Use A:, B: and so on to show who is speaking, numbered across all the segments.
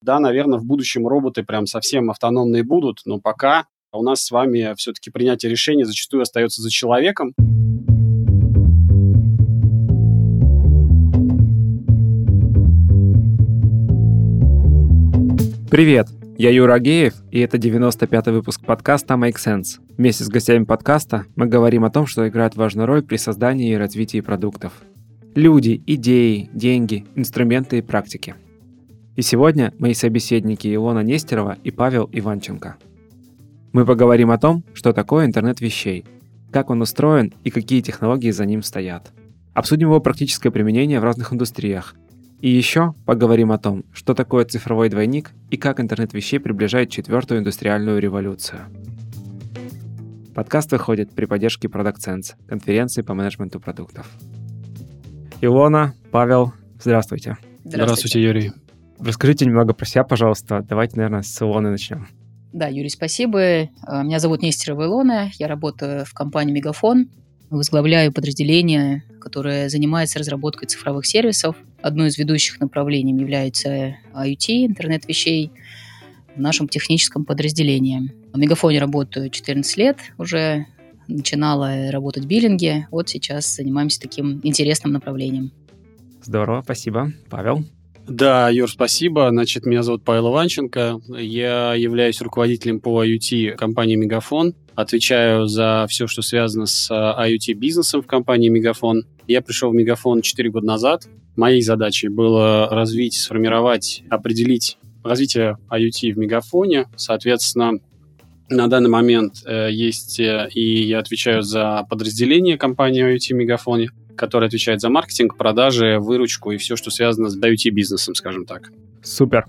A: Да, наверное, в будущем роботы прям совсем автономные будут, но пока у нас с вами все-таки принятие решений зачастую остается за человеком.
B: Привет! Я Юра Агеев, и это 95-й выпуск подкаста Make Sense. Вместе с гостями подкаста мы говорим о том, что играет важную роль при создании и развитии продуктов. Люди, идеи, деньги, инструменты и практики. И сегодня мои собеседники Илона Нестерова и Павел Иванченко. Мы поговорим о том, что такое интернет вещей, как он устроен и какие технологии за ним стоят. Обсудим его практическое применение в разных индустриях – и еще поговорим о том, что такое цифровой двойник и как интернет вещей приближает четвертую индустриальную революцию. Подкаст выходит при поддержке Product Sense, конференции по менеджменту продуктов. Илона, Павел, здравствуйте.
A: Здравствуйте, здравствуйте Юрий.
B: Расскажите немного про себя, пожалуйста. Давайте, наверное, с Илоны начнем.
C: Да, Юрий, спасибо. Э, меня зовут Нестерова Илона. Я работаю в компании Мегафон возглавляю подразделение, которое занимается разработкой цифровых сервисов. Одно из ведущих направлений является IoT, интернет вещей, в нашем техническом подразделении. В Мегафоне работаю 14 лет уже, начинала работать в биллинге, вот сейчас занимаемся таким интересным направлением.
B: Здорово, спасибо. Павел?
A: Да, Юр, спасибо. Значит, меня зовут Павел Иванченко. Я являюсь руководителем по IoT компании «Мегафон». Отвечаю за все, что связано с IoT-бизнесом в компании «Мегафон». Я пришел в «Мегафон» 4 года назад. Моей задачей было развить, сформировать, определить развитие IoT в «Мегафоне». Соответственно, на данный момент э, есть, э, и я отвечаю за подразделение компании IoT «Мегафоне» который отвечает за маркетинг, продажи, выручку и все, что связано с IoT-бизнесом, скажем так.
B: Супер.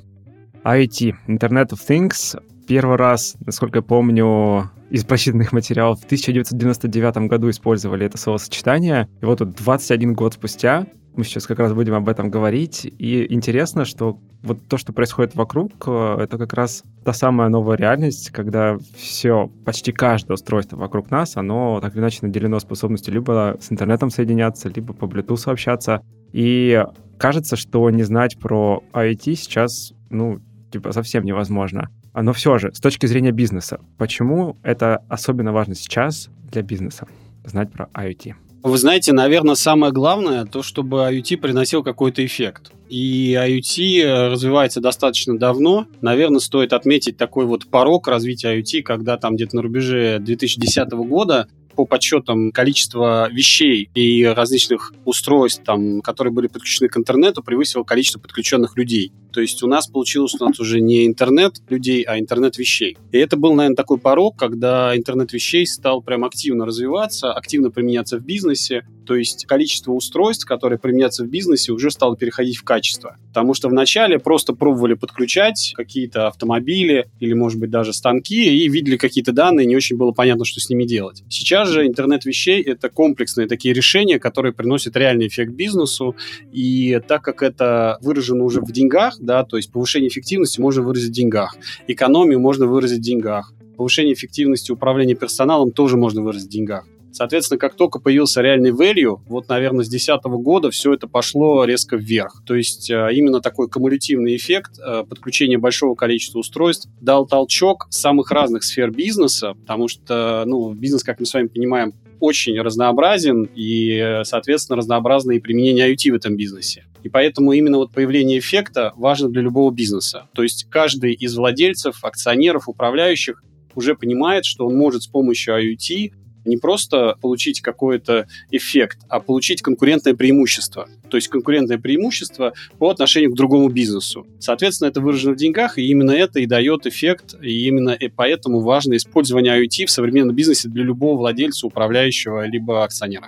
B: IoT, Internet of Things. Первый раз, насколько я помню, из прочитанных материалов в 1999 году использовали это словосочетание. И вот тут 21 год спустя мы сейчас как раз будем об этом говорить. И интересно, что вот то, что происходит вокруг, э, это как раз та самая новая реальность, когда все, почти каждое устройство вокруг нас, оно так или иначе наделено способностью либо с интернетом соединяться, либо по Bluetooth общаться. И кажется, что не знать про IoT сейчас, ну, типа, совсем невозможно. Но все же, с точки зрения бизнеса, почему это особенно важно сейчас для бизнеса, знать про IoT?
A: Вы знаете, наверное, самое главное то, чтобы IoT приносил какой-то эффект. И IoT э, развивается достаточно давно. Наверное, стоит отметить такой вот порог развития IoT, когда там где-то на рубеже 2010 года по подсчетам количество вещей и различных устройств, там, которые были подключены к интернету, превысило количество подключенных людей. То есть у нас получилось у нас уже не интернет людей, а интернет вещей. И это был, наверное, такой порог, когда интернет вещей стал прям активно развиваться, активно применяться в бизнесе. То есть количество устройств, которые применяются в бизнесе, уже стало переходить в качество. Потому что вначале просто пробовали подключать какие-то автомобили или, может быть, даже станки и видели какие-то данные, не очень было понятно, что с ними делать. Сейчас же интернет вещей — это комплексные такие решения, которые приносят реальный эффект бизнесу. И так как это выражено уже в деньгах, да, то есть повышение эффективности можно выразить в деньгах, экономию можно выразить в деньгах, повышение эффективности управления персоналом тоже можно выразить в деньгах. Соответственно, как только появился реальный value, вот, наверное, с 2010 года все это пошло резко вверх. То есть э, именно такой кумулятивный эффект э, подключения большого количества устройств дал толчок самых разных сфер бизнеса, потому что ну, бизнес, как мы с вами понимаем, очень разнообразен и, соответственно, разнообразно и применение IoT в этом бизнесе. И поэтому именно вот появление эффекта важно для любого бизнеса. То есть каждый из владельцев, акционеров, управляющих уже понимает, что он может с помощью IoT не просто получить какой-то эффект, а получить конкурентное преимущество. То есть конкурентное преимущество по отношению к другому бизнесу. Соответственно, это выражено в деньгах, и именно это и дает эффект, и именно и поэтому важно использование IoT в современном бизнесе для любого владельца, управляющего, либо акционера.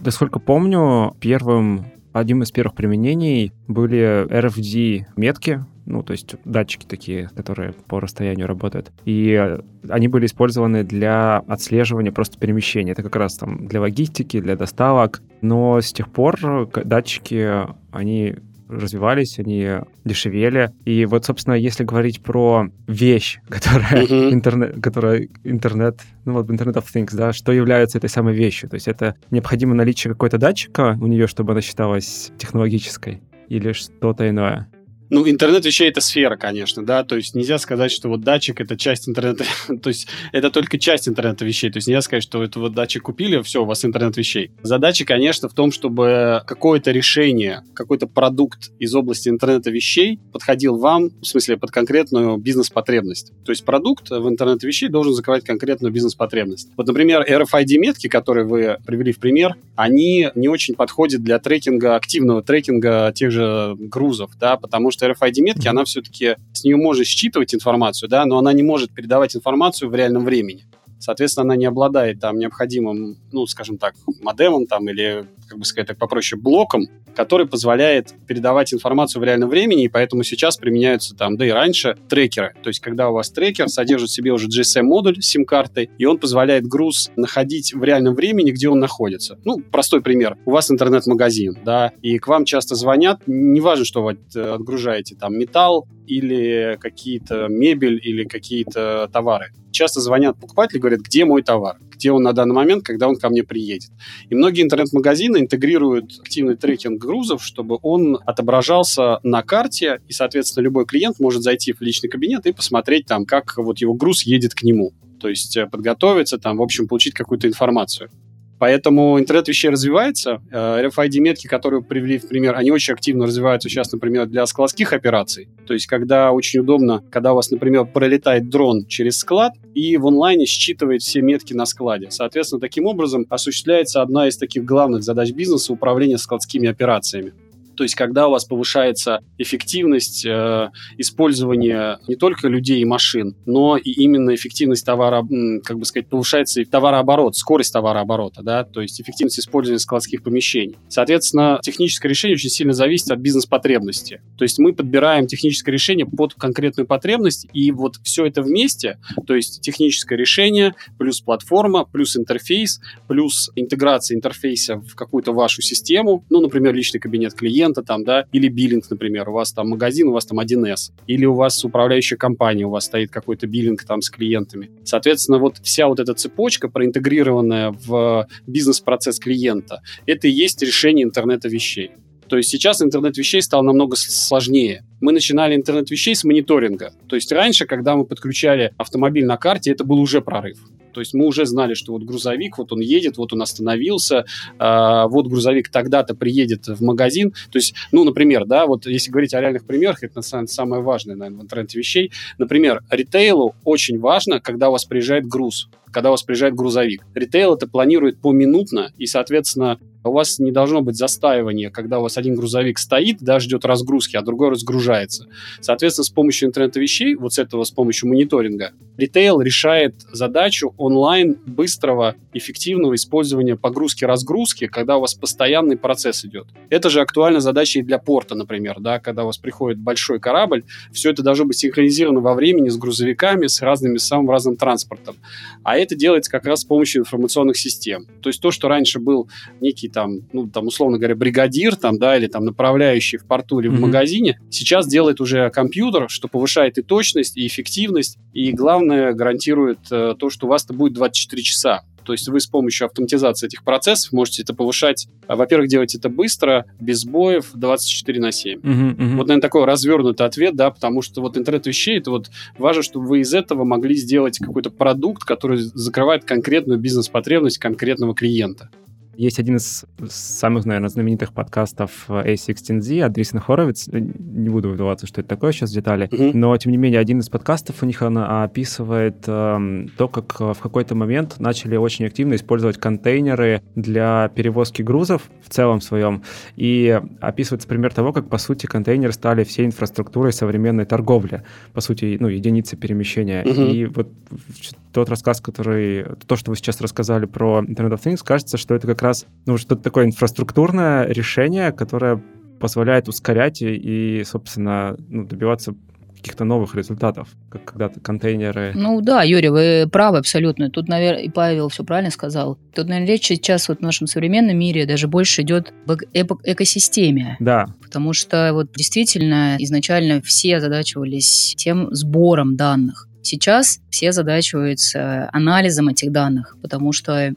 B: Насколько помню, первым одним из первых применений были RFD-метки, ну, то есть датчики такие, которые по расстоянию работают. И они были использованы для отслеживания просто перемещения. Это как раз там для логистики, для доставок. Но с тех пор датчики, они развивались, они дешевели. И вот, собственно, если говорить про вещь, которая uh-huh. интернет, которая интернет, ну вот Internet of Things, да, что является этой самой вещью? То есть это необходимо наличие какой-то датчика у нее, чтобы она считалась технологической или что-то иное?
A: Ну, интернет вещей это сфера, конечно, да, то есть нельзя сказать, что вот датчик это часть интернета, то есть это только часть интернета вещей, то есть нельзя сказать, что это вот датчик купили, все, у вас интернет вещей. Задача, конечно, в том, чтобы какое-то решение, какой-то продукт из области интернета вещей подходил вам, в смысле, под конкретную бизнес-потребность. То есть продукт в интернет вещей должен закрывать конкретную бизнес-потребность. Вот, например, RFID-метки, которые вы привели в пример, они не очень подходят для трекинга, активного трекинга тех же грузов, да, потому что RFID-метки, она все-таки, с нее можно считывать информацию, да, но она не может передавать информацию в реальном времени. Соответственно, она не обладает там необходимым, ну, скажем так, модемом там или, как бы сказать так попроще, блоком, который позволяет передавать информацию в реальном времени, и поэтому сейчас применяются там, да и раньше, трекеры. То есть, когда у вас трекер содержит в себе уже GSM-модуль с сим-картой, и он позволяет груз находить в реальном времени, где он находится. Ну, простой пример. У вас интернет-магазин, да, и к вам часто звонят, неважно, что вы отгружаете, там, металл или какие-то мебель или какие-то товары часто звонят покупатели, говорят, где мой товар, где он на данный момент, когда он ко мне приедет. И многие интернет-магазины интегрируют активный трекинг грузов, чтобы он отображался на карте, и, соответственно, любой клиент может зайти в личный кабинет и посмотреть там, как вот его груз едет к нему. То есть э, подготовиться, там, в общем, получить какую-то информацию. Поэтому интернет вещей развивается. Э, RFID-метки, которые привели в пример, они очень активно развиваются сейчас, например, для складских операций. То есть, когда очень удобно, когда у вас, например, пролетает дрон через склад и в онлайне считывает все метки на складе. Соответственно, таким образом осуществляется одна из таких главных задач бизнеса – управление складскими операциями. То есть, когда у вас повышается эффективность э, использования не только людей и машин, но и именно эффективность товара, как бы сказать, повышается и товарооборот, скорость товарооборота, да, то есть эффективность использования складских помещений. Соответственно, техническое решение очень сильно зависит от бизнес-потребности. То есть мы подбираем техническое решение под конкретную потребность, и вот все это вместе, то есть техническое решение плюс платформа, плюс интерфейс, плюс интеграция интерфейса в какую-то вашу систему, ну, например, личный кабинет клиента, клиента там, да, или биллинг, например, у вас там магазин, у вас там 1С, или у вас управляющая компания, у вас стоит какой-то биллинг там с клиентами. Соответственно, вот вся вот эта цепочка, проинтегрированная в бизнес-процесс клиента, это и есть решение интернета вещей. То есть сейчас интернет вещей стал намного сложнее. Мы начинали интернет вещей с мониторинга. То есть раньше, когда мы подключали автомобиль на карте, это был уже прорыв. То есть мы уже знали, что вот грузовик, вот он едет, вот он остановился, э, вот грузовик тогда-то приедет в магазин. То есть, ну, например, да, вот если говорить о реальных примерах, это на самом деле самое важное, наверное, в интернете вещей. Например, ритейлу очень важно, когда у вас приезжает груз когда у вас приезжает грузовик. Ритейл это планирует поминутно, и, соответственно, у вас не должно быть застаивания, когда у вас один грузовик стоит, да, ждет разгрузки, а другой разгружается. Соответственно, с помощью интернета вещей, вот с этого, с помощью мониторинга, ритейл решает задачу онлайн быстрого, эффективного использования погрузки-разгрузки, когда у вас постоянный процесс идет. Это же актуальна задача и для порта, например, да, когда у вас приходит большой корабль, все это должно быть синхронизировано во времени с грузовиками, с разными, самым разным транспортом. А это делается как раз с помощью информационных систем. То есть то, что раньше был некий там, ну, там, условно говоря, бригадир, там, да, или там направляющий в порту или mm-hmm. в магазине, сейчас делает уже компьютер, что повышает и точность, и эффективность, и, главное, гарантирует э, то, что у вас-то будет 24 часа. То есть вы с помощью автоматизации этих процессов можете это повышать. А, во-первых, делать это быстро, без сбоев, 24 на 7. Uh-huh, uh-huh. Вот, наверное, такой развернутый ответ, да, потому что вот интернет вещей, это вот важно, чтобы вы из этого могли сделать какой-то продукт, который закрывает конкретную бизнес-потребность конкретного клиента.
B: Есть один из самых, наверное, знаменитых подкастов A16Z от Дрисен Хоровиц. Не буду вдаваться, что это такое сейчас в детали. Mm-hmm. Но, тем не менее, один из подкастов у них он описывает э, то, как в какой-то момент начали очень активно использовать контейнеры для перевозки грузов в целом своем. И описывается пример того, как, по сути, контейнеры стали всей инфраструктурой современной торговли. По сути, ну, единицы перемещения. Mm-hmm. И вот тот рассказ, который... То, что вы сейчас рассказали про Internet of Things, кажется, что это как раз ну, что-то такое инфраструктурное решение, которое позволяет ускорять и, и собственно, ну, добиваться каких-то новых результатов, как когда-то контейнеры.
C: Ну да, Юрий, вы правы абсолютно. Тут, наверное, и Павел все правильно сказал. Тут, наверное, речь сейчас вот в нашем современном мире даже больше идет об экосистеме.
B: Да.
C: Потому что вот действительно изначально все озадачивались тем сбором данных. Сейчас все задачиваются анализом этих данных, потому что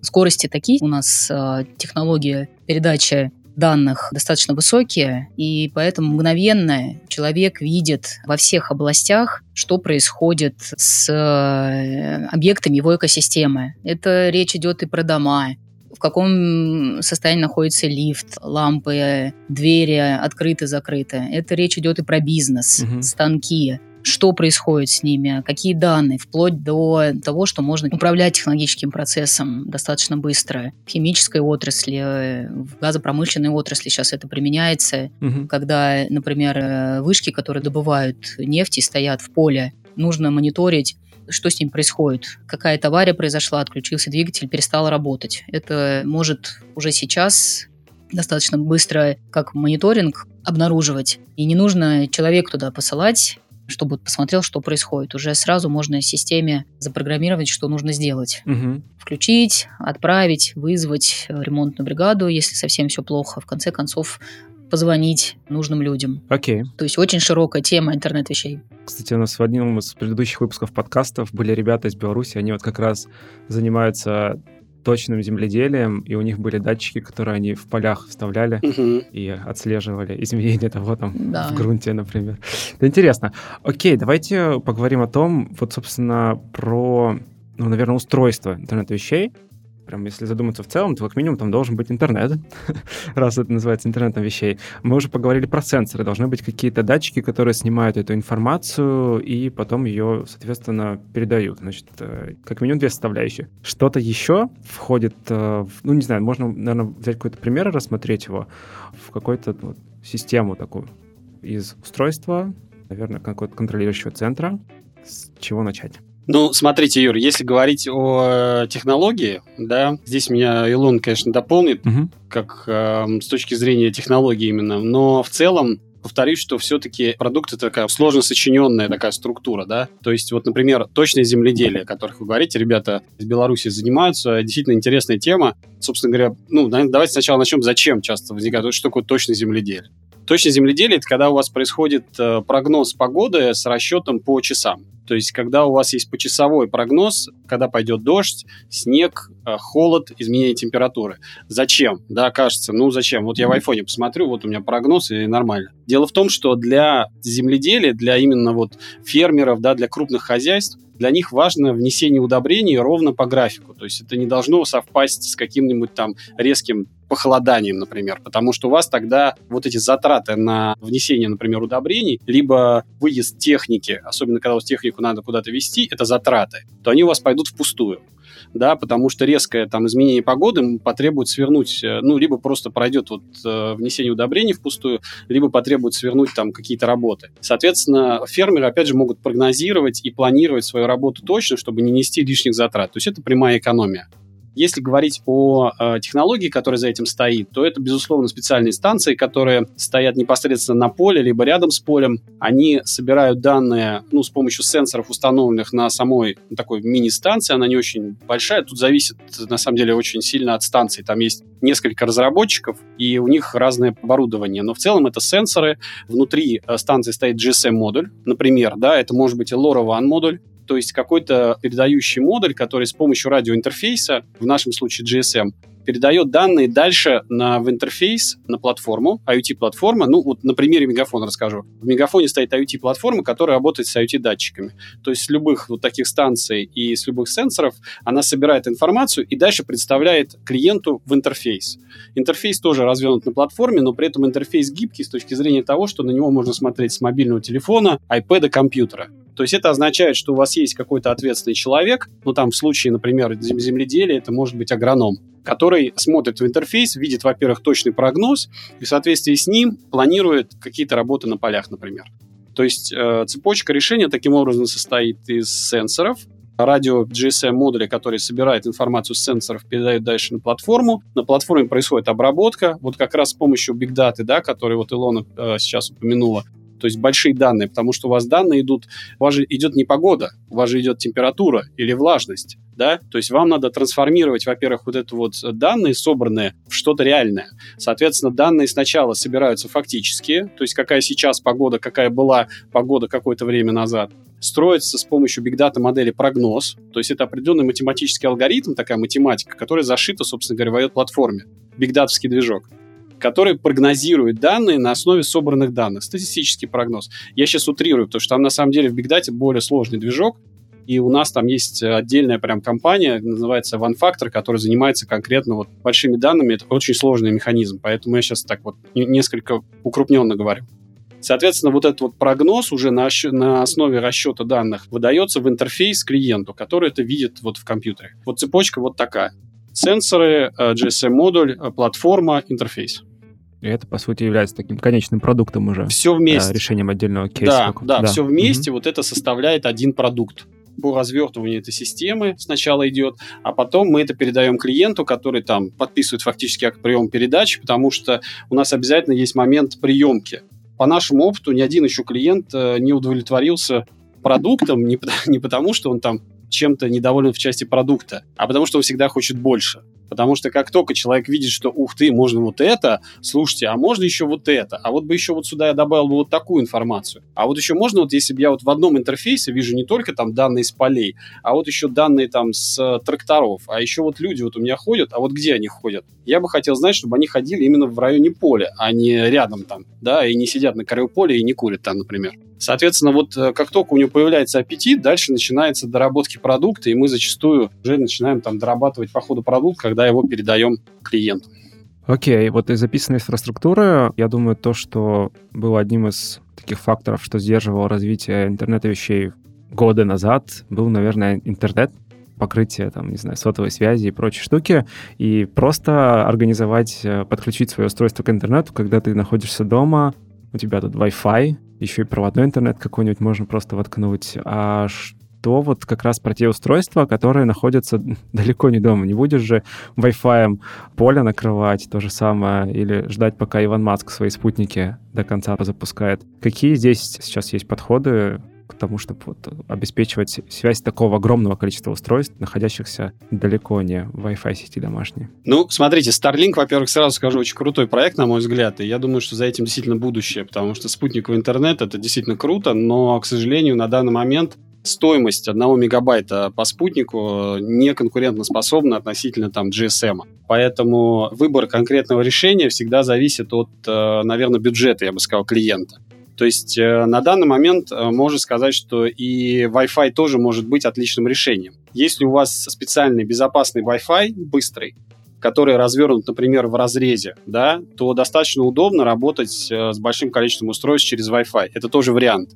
C: скорости такие у нас э, технология передачи данных достаточно высокие, и поэтому мгновенно человек видит во всех областях, что происходит с э, объектами его экосистемы. Это речь идет и про дома, в каком состоянии находится лифт, лампы, двери открыты-закрыты. Это речь идет и про бизнес, угу. станки что происходит с ними, какие данные, вплоть до того, что можно управлять технологическим процессом достаточно быстро. В химической отрасли, в газопромышленной отрасли сейчас это применяется, угу. когда, например, э, вышки, которые добывают нефть и стоят в поле, нужно мониторить что с ним происходит. Какая-то авария произошла, отключился двигатель, перестал работать. Это может уже сейчас достаточно быстро, как мониторинг, обнаруживать. И не нужно человека туда посылать, чтобы посмотрел, что происходит. Уже сразу можно системе запрограммировать, что нужно сделать. Угу. Включить, отправить, вызвать ремонтную бригаду, если совсем все плохо. В конце концов, позвонить нужным людям.
B: Окей.
C: То есть очень широкая тема интернет-вещей.
B: Кстати, у нас в одном из предыдущих выпусков подкастов были ребята из Беларуси, они вот как раз занимаются точным земледелием, и у них были датчики, которые они в полях вставляли угу. и отслеживали изменения того там да. в грунте, например. Это интересно. Окей, давайте поговорим о том, вот, собственно, про, ну, наверное, устройство интернет-вещей прям если задуматься в целом, то как минимум там должен быть интернет, раз это называется интернетом вещей. Мы уже поговорили про сенсоры. Должны быть какие-то датчики, которые снимают эту информацию и потом ее, соответственно, передают. Значит, э, как минимум две составляющие. Что-то еще входит, э, ну, не знаю, можно, наверное, взять какой-то пример и рассмотреть его в какую-то вот, систему такую из устройства, наверное, какого-то контролирующего центра. С чего начать?
A: Ну, смотрите, Юр, если говорить о э, технологии, да, здесь меня Илон, конечно, дополнит, угу. как э, с точки зрения технологии именно, но в целом повторюсь, что все-таки продукт это такая сложно сочиненная такая структура, да. То есть, вот, например, точное земледелие, о которых вы говорите, ребята из Беларуси занимаются, действительно интересная тема. Собственно говоря, ну, давайте сначала начнем, зачем часто возникает, что такое точное земледелие. Точное земледелие – это когда у вас происходит э, прогноз погоды с расчетом по часам. То есть, когда у вас есть почасовой прогноз, когда пойдет дождь, снег, э, холод, изменение температуры. Зачем? Да, кажется, ну зачем? Вот я в айфоне посмотрю, вот у меня прогноз, и нормально. Дело в том, что для земледелия, для именно вот фермеров, да, для крупных хозяйств, для них важно внесение удобрений ровно по графику. То есть это не должно совпасть с каким-нибудь там резким похолоданием, например, потому что у вас тогда вот эти затраты на внесение, например, удобрений, либо выезд техники, особенно когда у вас технику надо куда-то везти, это затраты, то они у вас пойдут впустую да, потому что резкое там изменение погоды потребует свернуть, э, ну, либо просто пройдет вот э, внесение удобрений впустую, либо потребует свернуть там какие-то работы. Соответственно, фермеры, опять же, могут прогнозировать и планировать свою работу точно, чтобы не нести лишних затрат. То есть это прямая экономия. Если говорить о э, технологии, которая за этим стоит, то это, безусловно, специальные станции, которые стоят непосредственно на поле, либо рядом с полем. Они собирают данные ну, с помощью сенсоров, установленных на самой ну, такой мини-станции. Она не очень большая. Тут зависит, на самом деле, очень сильно от станции. Там есть несколько разработчиков, и у них разное оборудование. Но в целом это сенсоры. Внутри э, станции стоит GSM-модуль, например, да, это может быть LoRaWAN модуль, то есть какой-то передающий модуль, который с помощью радиоинтерфейса, в нашем случае GSM, передает данные дальше на, в интерфейс, на платформу, IoT-платформа. Ну, вот на примере Мегафона расскажу. В Мегафоне стоит IoT-платформа, которая работает с IoT-датчиками. То есть с любых вот таких станций и с любых сенсоров она собирает информацию и дальше представляет клиенту в интерфейс. Интерфейс тоже развернут на платформе, но при этом интерфейс гибкий с точки зрения того, что на него можно смотреть с мобильного телефона, iPad, компьютера. То есть это означает, что у вас есть какой-то ответственный человек, ну там в случае, например, земледелия это может быть агроном, который смотрит в интерфейс, видит, во-первых, точный прогноз и в соответствии с ним планирует какие-то работы на полях, например. То есть э, цепочка решения таким образом состоит из сенсоров, радио GSM модуля, который собирает информацию с сенсоров, передает дальше на платформу. На платформе происходит обработка, вот как раз с помощью Big Data, да, который вот Илона э, сейчас упомянула, то есть большие данные, потому что у вас данные идут, у вас же идет не погода, у вас же идет температура или влажность, да, то есть вам надо трансформировать, во-первых, вот это вот данные собранные в что-то реальное. Соответственно, данные сначала собираются фактические, то есть какая сейчас погода, какая была погода какое-то время назад, строится с помощью Big Data модели прогноз, то есть это определенный математический алгоритм, такая математика, которая зашита, собственно говоря, в платформе, Big Data движок. Который прогнозирует данные на основе собранных данных. Статистический прогноз. Я сейчас утрирую, потому что там на самом деле в Big Data более сложный движок, и у нас там есть отдельная прям компания, называется OneFactor, которая занимается конкретно вот большими данными. Это очень сложный механизм, поэтому я сейчас так вот несколько укрупненно говорю. Соответственно, вот этот вот прогноз уже на, на основе расчета данных выдается в интерфейс клиенту, который это видит вот в компьютере. Вот цепочка вот такая. Сенсоры, э, GSM-модуль, э, платформа, интерфейс.
B: И это, по сути, является таким конечным продуктом уже.
A: Все вместе.
B: Решением отдельного кейса.
A: Да, да, да, все вместе, угу. вот это составляет один продукт по развертыванию этой системы сначала идет, а потом мы это передаем клиенту, который там подписывает фактически акт приема передачи, потому что у нас обязательно есть момент приемки по нашему опыту ни один еще клиент э, не удовлетворился продуктом не, не потому, что он там чем-то недоволен в части продукта, а потому что он всегда хочет больше. Потому что как только человек видит, что ух ты, можно вот это, слушайте, а можно еще вот это, а вот бы еще вот сюда я добавил бы вот такую информацию. А вот еще можно, вот если бы я вот в одном интерфейсе вижу не только там данные с полей, а вот еще данные там с э, тракторов, а еще вот люди вот у меня ходят, а вот где они ходят? Я бы хотел знать, чтобы они ходили именно в районе поля, а не рядом там, да, и не сидят на краю и не курят там, например. Соответственно, вот э, как только у него появляется аппетит, дальше начинается доработки продукта, и мы зачастую уже начинаем там дорабатывать по ходу продукт, когда его передаем клиенту.
B: Окей, okay. вот из записанной инфраструктуры, я думаю, то, что было одним из таких факторов, что сдерживало развитие интернета вещей годы назад, был, наверное, интернет, покрытие, там, не знаю, сотовой связи и прочие штуки, и просто организовать, э, подключить свое устройство к интернету, когда ты находишься дома, у тебя тут Wi-Fi, еще и проводной интернет какой-нибудь можно просто воткнуть. А что вот как раз про те устройства, которые находятся далеко не дома. Не будешь же Wi-Fi поле накрывать, то же самое, или ждать, пока Иван Маск свои спутники до конца запускает. Какие здесь сейчас есть подходы к тому, чтобы вот обеспечивать связь такого огромного количества устройств, находящихся далеко не в Wi-Fi сети домашней.
A: Ну, смотрите, Starlink, во-первых, сразу скажу, очень крутой проект, на мой взгляд, и я думаю, что за этим действительно будущее, потому что спутниковый интернет — это действительно круто, но, к сожалению, на данный момент стоимость одного мегабайта по спутнику не конкурентоспособна относительно там GSM. Поэтому выбор конкретного решения всегда зависит от, э, наверное, бюджета, я бы сказал, клиента. То есть э, на данный момент э, можно сказать, что и Wi-Fi тоже может быть отличным решением. Если у вас специальный безопасный Wi-Fi, быстрый, который развернут, например, в разрезе, да, то достаточно удобно работать с большим количеством устройств через Wi-Fi. Это тоже вариант.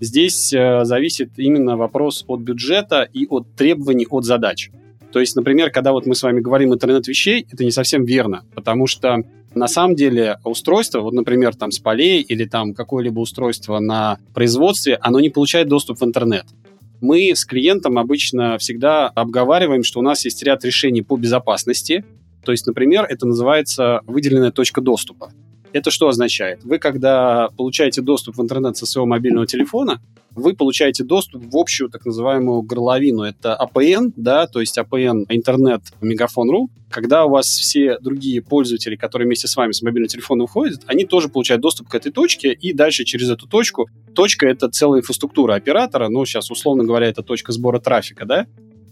A: Здесь зависит именно вопрос от бюджета и от требований от задач. То есть, например, когда вот мы с вами говорим интернет вещей, это не совсем верно, потому что на самом деле устройство, вот, например, там с полей или там какое-либо устройство на производстве, оно не получает доступ в интернет. Мы с клиентом обычно всегда обговариваем, что у нас есть ряд решений по безопасности. То есть, например, это называется выделенная точка доступа. Это что означает? Вы, когда получаете доступ в интернет со своего мобильного телефона, вы получаете доступ в общую так называемую горловину. Это APN, да, то есть APN интернет Мегафон.ру. Когда у вас все другие пользователи, которые вместе с вами с мобильного телефона уходят, они тоже получают доступ к этой точке, и дальше через эту точку, точка — это целая инфраструктура оператора, ну, сейчас, условно говоря, это точка сбора трафика, да,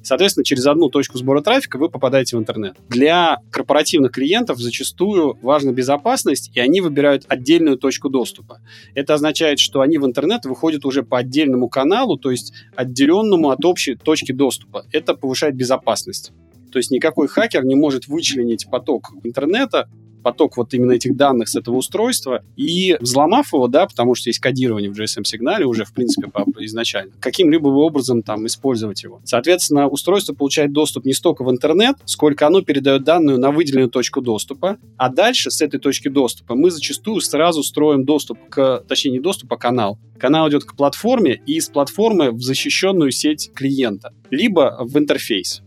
A: Соответственно, через одну точку сбора трафика вы попадаете в интернет. Для корпоративных клиентов зачастую важна безопасность, и они выбирают отдельную точку доступа. Это означает, что они в интернет выходят уже по отдельному каналу, то есть отделенному от общей точки доступа. Это повышает безопасность. То есть никакой хакер не может вычленить поток интернета поток вот именно этих данных с этого устройства и взломав его, да, потому что есть кодирование в GSM-сигнале уже, в принципе, изначально, каким-либо образом там использовать его. Соответственно, устройство получает доступ не столько в интернет, сколько оно передает данную на выделенную точку доступа, а дальше с этой точки доступа мы зачастую сразу строим доступ к, точнее, не доступ, а канал. Канал идет к платформе и из платформы в защищенную сеть клиента, либо в интерфейс.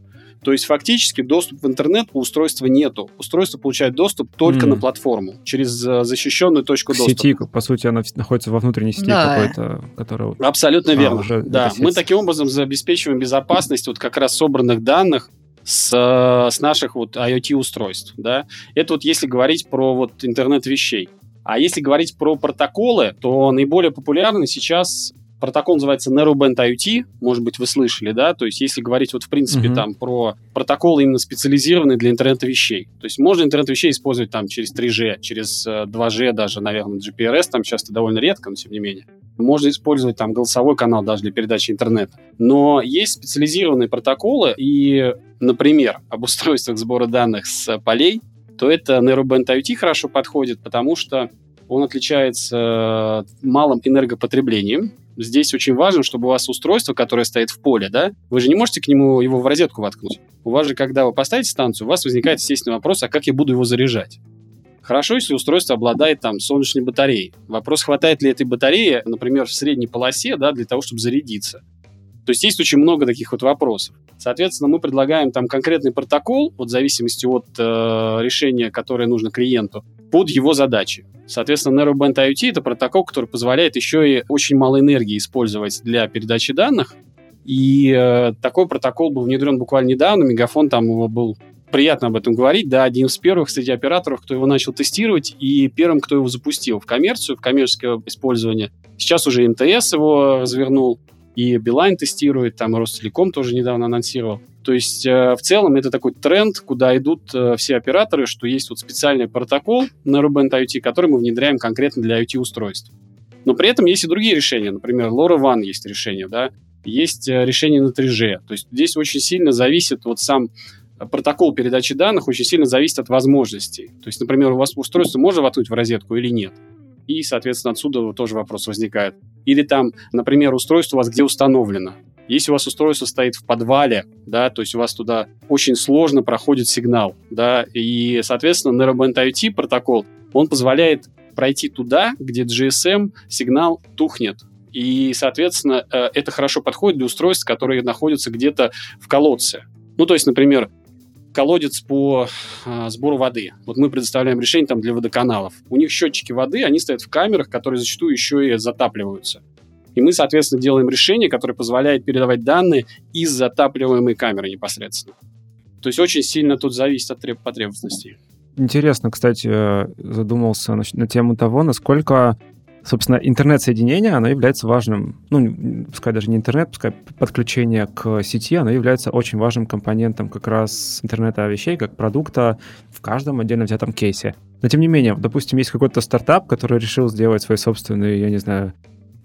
A: То есть фактически доступ в интернет у устройства нету. Устройство получает доступ только mm. на платформу через э, защищенную точку
B: К
A: доступа.
B: Сети, по сути, она находится во внутренней сети да. какой-то,
A: которая... Абсолютно а, верно. Уже да, мы таким образом обеспечиваем безопасность вот как раз собранных данных с, э, с наших вот IoT-устройств, да. Это вот если говорить про вот интернет вещей. А если говорить про протоколы, то наиболее популярны сейчас Протокол называется Narrowband IoT, может быть, вы слышали, да, то есть если говорить вот в принципе uh-huh. там про протоколы именно специализированные для интернета вещей. То есть можно интернет вещей использовать там через 3G, через 2G э, даже, наверное, GPRS там часто довольно редко, но тем не менее. Можно использовать там голосовой канал даже для передачи интернета. Но есть специализированные протоколы, и, например, об устройствах сбора данных с полей, то это Narrowband IoT хорошо подходит, потому что он отличается э, малым энергопотреблением. Здесь очень важно, чтобы у вас устройство, которое стоит в поле, да, вы же не можете к нему его в розетку воткнуть. У вас же, когда вы поставите станцию, у вас возникает естественный вопрос, а как я буду его заряжать? Хорошо, если устройство обладает там солнечной батареей. Вопрос, хватает ли этой батареи, например, в средней полосе, да, для того, чтобы зарядиться. То есть есть очень много таких вот вопросов. Соответственно, мы предлагаем там конкретный протокол, вот в зависимости от э, решения, которое нужно клиенту, под его задачи. Соответственно, Narrowband IoT — это протокол, который позволяет еще и очень мало энергии использовать для передачи данных. И э, такой протокол был внедрен буквально недавно. Мегафон там его был приятно об этом говорить, да, один из первых среди операторов, кто его начал тестировать, и первым, кто его запустил в коммерцию, в коммерческое использование. Сейчас уже МТС его развернул, и Билайн тестирует, там Ростелеком тоже недавно анонсировал. То есть э, в целом это такой тренд, куда идут э, все операторы, что есть вот специальный протокол на Rubent IoT, который мы внедряем конкретно для IoT-устройств. Но при этом есть и другие решения. Например, LoRaWAN есть решение, да, есть э, решение на 3G. То есть здесь очень сильно зависит вот сам протокол передачи данных очень сильно зависит от возможностей. То есть, например, у вас устройство можно воткнуть в розетку или нет и, соответственно, отсюда тоже вопрос возникает. Или там, например, устройство у вас где установлено. Если у вас устройство стоит в подвале, да, то есть у вас туда очень сложно проходит сигнал, да, и, соответственно, Narrowband IoT протокол, он позволяет пройти туда, где GSM сигнал тухнет. И, соответственно, э, это хорошо подходит для устройств, которые находятся где-то в колодце. Ну, то есть, например, колодец по э, сбору воды. Вот мы предоставляем решение там для водоканалов. У них счетчики воды, они стоят в камерах, которые зачастую еще и затапливаются. И мы, соответственно, делаем решение, которое позволяет передавать данные из затапливаемой камеры непосредственно. То есть очень сильно тут зависит от потребностей.
B: Интересно, кстати, задумался на тему того, насколько собственно, интернет-соединение, оно является важным, ну, пускай даже не интернет, пускай подключение к сети, оно является очень важным компонентом как раз интернета вещей, как продукта в каждом отдельно взятом кейсе. Но тем не менее, допустим, есть какой-то стартап, который решил сделать свой собственный, я не знаю,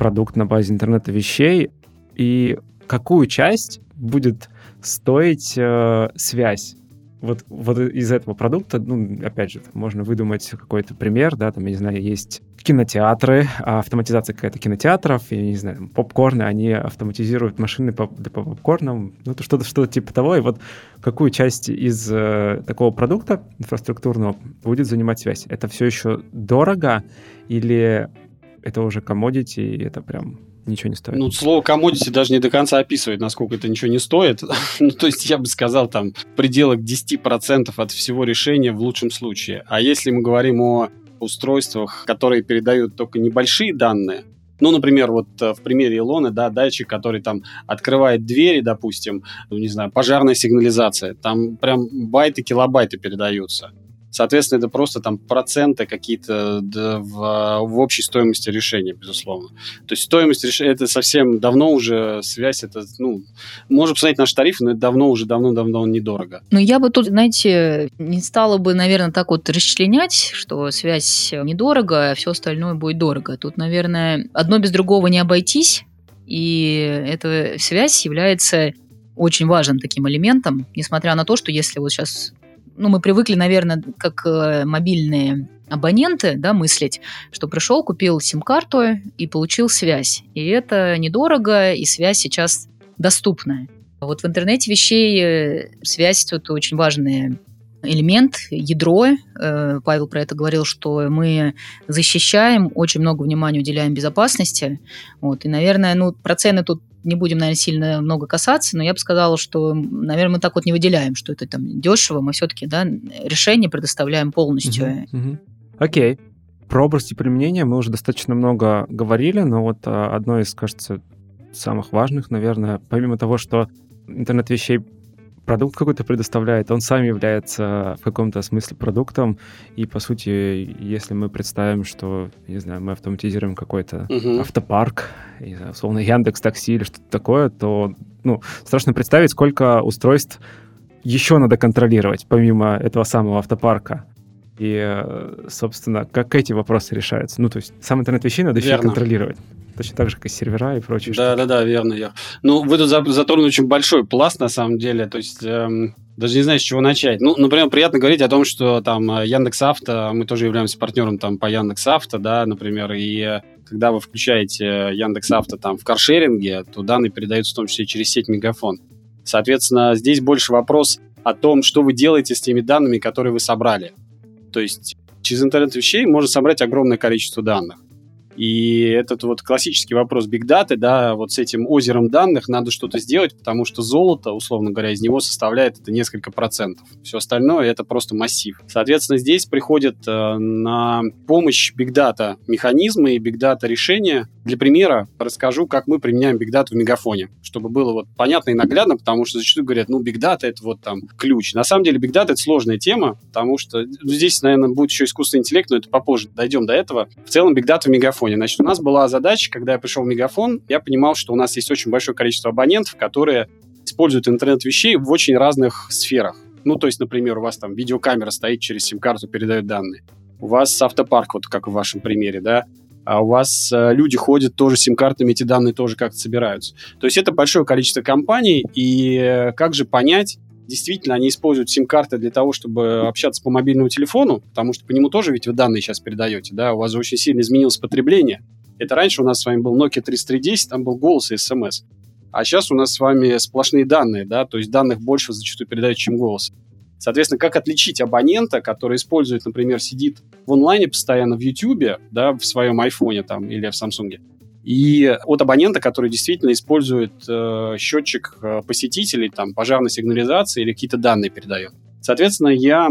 B: продукт на базе интернета вещей, и какую часть будет стоить э, связь вот, вот из этого продукта, ну, опять же, можно выдумать какой-то пример, да, там, я не знаю, есть кинотеатры, автоматизация какая-то кинотеатров, я не знаю, попкорны, они автоматизируют машины по, по попкорнам, ну, это что-то что типа того, и вот какую часть из э, такого продукта инфраструктурного будет занимать связь? Это все еще дорого или это уже commodity, и это прям ничего не стоит.
A: Ну, слово commodity даже не до конца описывает, насколько это ничего не стоит. ну, то есть я бы сказал, там, в пределах 10% от всего решения в лучшем случае. А если мы говорим о устройствах, которые передают только небольшие данные, ну, например, вот э, в примере Илоны, да, датчик, который там открывает двери, допустим, ну, не знаю, пожарная сигнализация, там прям байты, килобайты передаются. Соответственно, это просто там проценты какие-то в, в общей стоимости решения, безусловно. То есть стоимость решения, это совсем давно уже связь, это, ну, можно посмотреть наши тарифы, но это давно уже, давно-давно недорого.
C: Ну, я бы тут, знаете, не стала бы, наверное, так вот расчленять, что связь недорого, а все остальное будет дорого. Тут, наверное, одно без другого не обойтись, и эта связь является очень важным таким элементом, несмотря на то, что если вот сейчас ну, мы привыкли, наверное, как э, мобильные абоненты, да, мыслить, что пришел, купил сим-карту и получил связь. И это недорого, и связь сейчас доступная. Вот в интернете вещей э, связь тут очень важный элемент, ядро. Э, Павел про это говорил, что мы защищаем, очень много внимания уделяем безопасности. Вот. И, наверное, ну, про цены тут не будем, наверное, сильно много касаться, но я бы сказала, что, наверное, мы так вот не выделяем, что это там дешево, мы все-таки, да, решение предоставляем полностью.
B: Окей. Uh-huh, uh-huh. Okay. Про области применения мы уже достаточно много говорили, но вот а, одно из, кажется, самых важных, наверное, помимо того, что интернет вещей продукт какой-то предоставляет, он сам является в каком-то смысле продуктом, и, по сути, если мы представим, что, не знаю, мы автоматизируем какой-то uh-huh. автопарк, условно, Яндекс Такси или что-то такое, то, ну, страшно представить, сколько устройств еще надо контролировать, помимо этого самого автопарка. И, собственно, как эти вопросы решаются? Ну, то есть сам интернет вещей надо Верно. еще контролировать. Точно так же, как и сервера и прочее.
A: Да, да, да, верно. Я. Ну, вы тут затронули очень большой пласт, на самом деле. То есть, эм, даже не знаю, с чего начать. Ну, например, приятно говорить о том, что там э, Яндекс Авто, мы тоже являемся партнером там по Яндекс Авто, да, например, и э, когда вы включаете Яндекс Авто там в каршеринге, то данные передаются в том числе через сеть Мегафон. Соответственно, здесь больше вопрос о том, что вы делаете с теми данными, которые вы собрали. То есть через интернет вещей можно собрать огромное количество данных. И этот вот классический вопрос Big Data, да, вот с этим озером данных надо что-то сделать, потому что золото, условно говоря, из него составляет это несколько процентов. Все остальное это просто массив. Соответственно, здесь приходят э, на помощь Big Data механизмы и Big Data решения. Для примера расскажу, как мы применяем Big Data в Мегафоне, чтобы было вот понятно и наглядно, потому что зачастую говорят, ну, Big Data это вот там ключ. На самом деле Big Data это сложная тема, потому что ну, здесь, наверное, будет еще искусственный интеллект, но это попозже дойдем до этого. В целом Big Data в Мегафоне. Значит, у нас была задача, когда я пришел в Мегафон, я понимал, что у нас есть очень большое количество абонентов, которые используют интернет вещей в очень разных сферах. Ну, то есть, например, у вас там видеокамера стоит, через сим-карту передает данные. У вас автопарк, вот как в вашем примере, да, а у вас э, люди ходят тоже сим-картами, эти данные тоже как-то собираются. То есть это большое количество компаний, и э, как же понять, действительно они используют сим-карты для того, чтобы общаться по мобильному телефону, потому что по нему тоже ведь вы данные сейчас передаете, да, у вас очень сильно изменилось потребление. Это раньше у нас с вами был Nokia 3310, там был голос и смс. А сейчас у нас с вами сплошные данные, да, то есть данных больше зачастую передают, чем голос. Соответственно, как отличить абонента, который использует, например, сидит в онлайне постоянно в YouTube, да, в своем айфоне там или в Samsung, и от абонента, который действительно использует э, счетчик э, посетителей, там, пожарной сигнализации или какие-то данные передает. Соответственно, я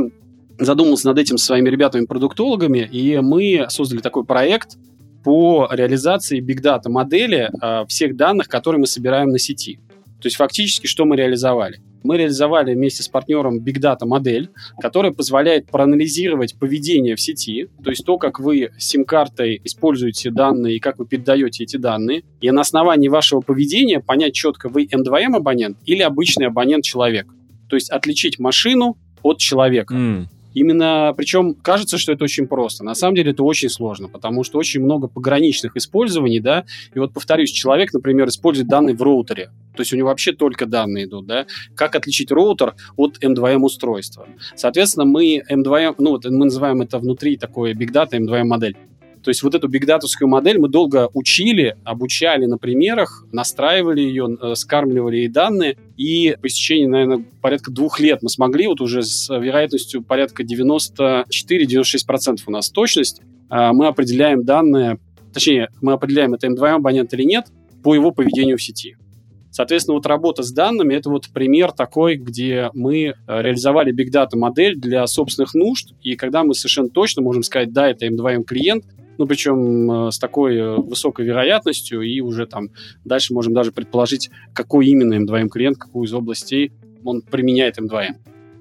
A: задумался над этим со своими ребятами-продуктологами, и мы создали такой проект по реализации Big Data модели э, всех данных, которые мы собираем на сети. То есть фактически, что мы реализовали? Мы реализовали вместе с партнером Big Data модель, которая позволяет проанализировать поведение в сети, то есть то, как вы сим-картой используете данные и как вы передаете эти данные, и на основании вашего поведения понять четко, вы M2M абонент или обычный абонент-человек. То есть отличить машину от человека. Mm. Именно, причем кажется, что это очень просто. На самом деле это очень сложно, потому что очень много пограничных использований, да. И вот повторюсь, человек, например, использует данные в роутере. То есть у него вообще только данные идут, да. Как отличить роутер от M2M устройства? Соответственно, мы M2M, ну вот мы называем это внутри такой Big Data M2M модель. То есть вот эту бигдатовскую модель мы долго учили, обучали на примерах, настраивали ее, э, скармливали ей данные, и по истечении, наверное, порядка двух лет мы смогли вот уже с вероятностью порядка 94-96% у нас точность, э, мы определяем данные, точнее, мы определяем, это M2 абонент или нет, по его поведению в сети. Соответственно, вот работа с данными — это вот пример такой, где мы э, реализовали Big Data модель для собственных нужд, и когда мы совершенно точно можем сказать, да, это M2M клиент, ну, причем э, с такой э, высокой вероятностью, и уже там дальше можем даже предположить, какой именно M2M клиент, какую из областей он применяет M2M.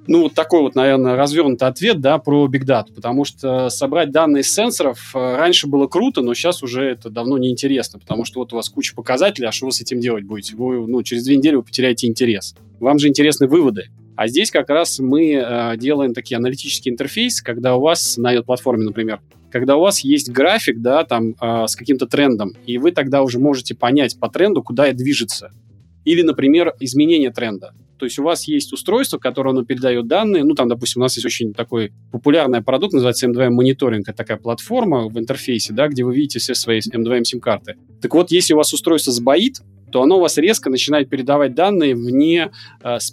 A: Ну, вот такой вот, наверное, развернутый ответ, да, про Big Data, потому что собрать данные с сенсоров э, раньше было круто, но сейчас уже это давно не интересно, потому что вот у вас куча показателей, а что вы с этим делать будете? Вы, ну, через две недели вы потеряете интерес. Вам же интересны выводы. А здесь как раз мы э, делаем такие аналитический интерфейс, когда у вас на платформе, например, когда у вас есть график, да, там, э, с каким-то трендом, и вы тогда уже можете понять по тренду, куда это движется. Или, например, изменение тренда. То есть у вас есть устройство, которое оно передает данные. Ну, там, допустим, у нас есть очень такой популярный продукт, называется M2M мониторинг. Это такая платформа в интерфейсе, да, где вы видите все свои M2M сим-карты. Так вот, если у вас устройство сбоит, то оно у вас резко начинает передавать данные вне э, с.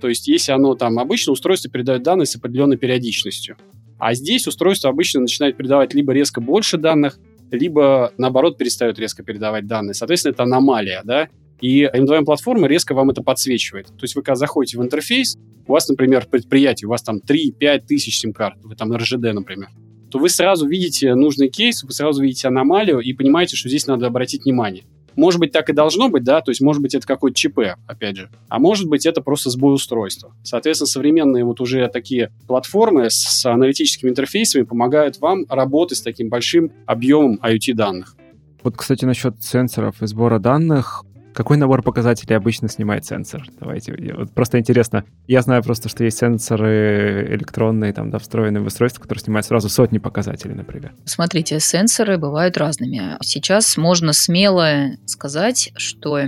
A: То есть, если оно там обычно устройство передает данные с определенной периодичностью. А здесь устройство обычно начинает передавать либо резко больше данных, либо, наоборот, перестает резко передавать данные. Соответственно, это аномалия, да? И M2M-платформа резко вам это подсвечивает. То есть вы когда заходите в интерфейс, у вас, например, предприятие, у вас там 3-5 тысяч сим-карт, вы там РЖД, например, то вы сразу видите нужный кейс, вы сразу видите аномалию и понимаете, что здесь надо обратить внимание. Может быть, так и должно быть, да, то есть, может быть, это какой-то ЧП, опять же. А может быть, это просто сбой устройства. Соответственно, современные вот уже такие платформы с аналитическими интерфейсами помогают вам работать с таким большим объемом IoT-данных.
B: Вот, кстати, насчет сенсоров и сбора данных. Какой набор показателей обычно снимает сенсор? Давайте, вот просто интересно. Я знаю просто, что есть сенсоры электронные, там, да, встроенные в устройство, которые снимают сразу сотни показателей, например.
C: Смотрите, сенсоры бывают разными. Сейчас можно смело сказать, что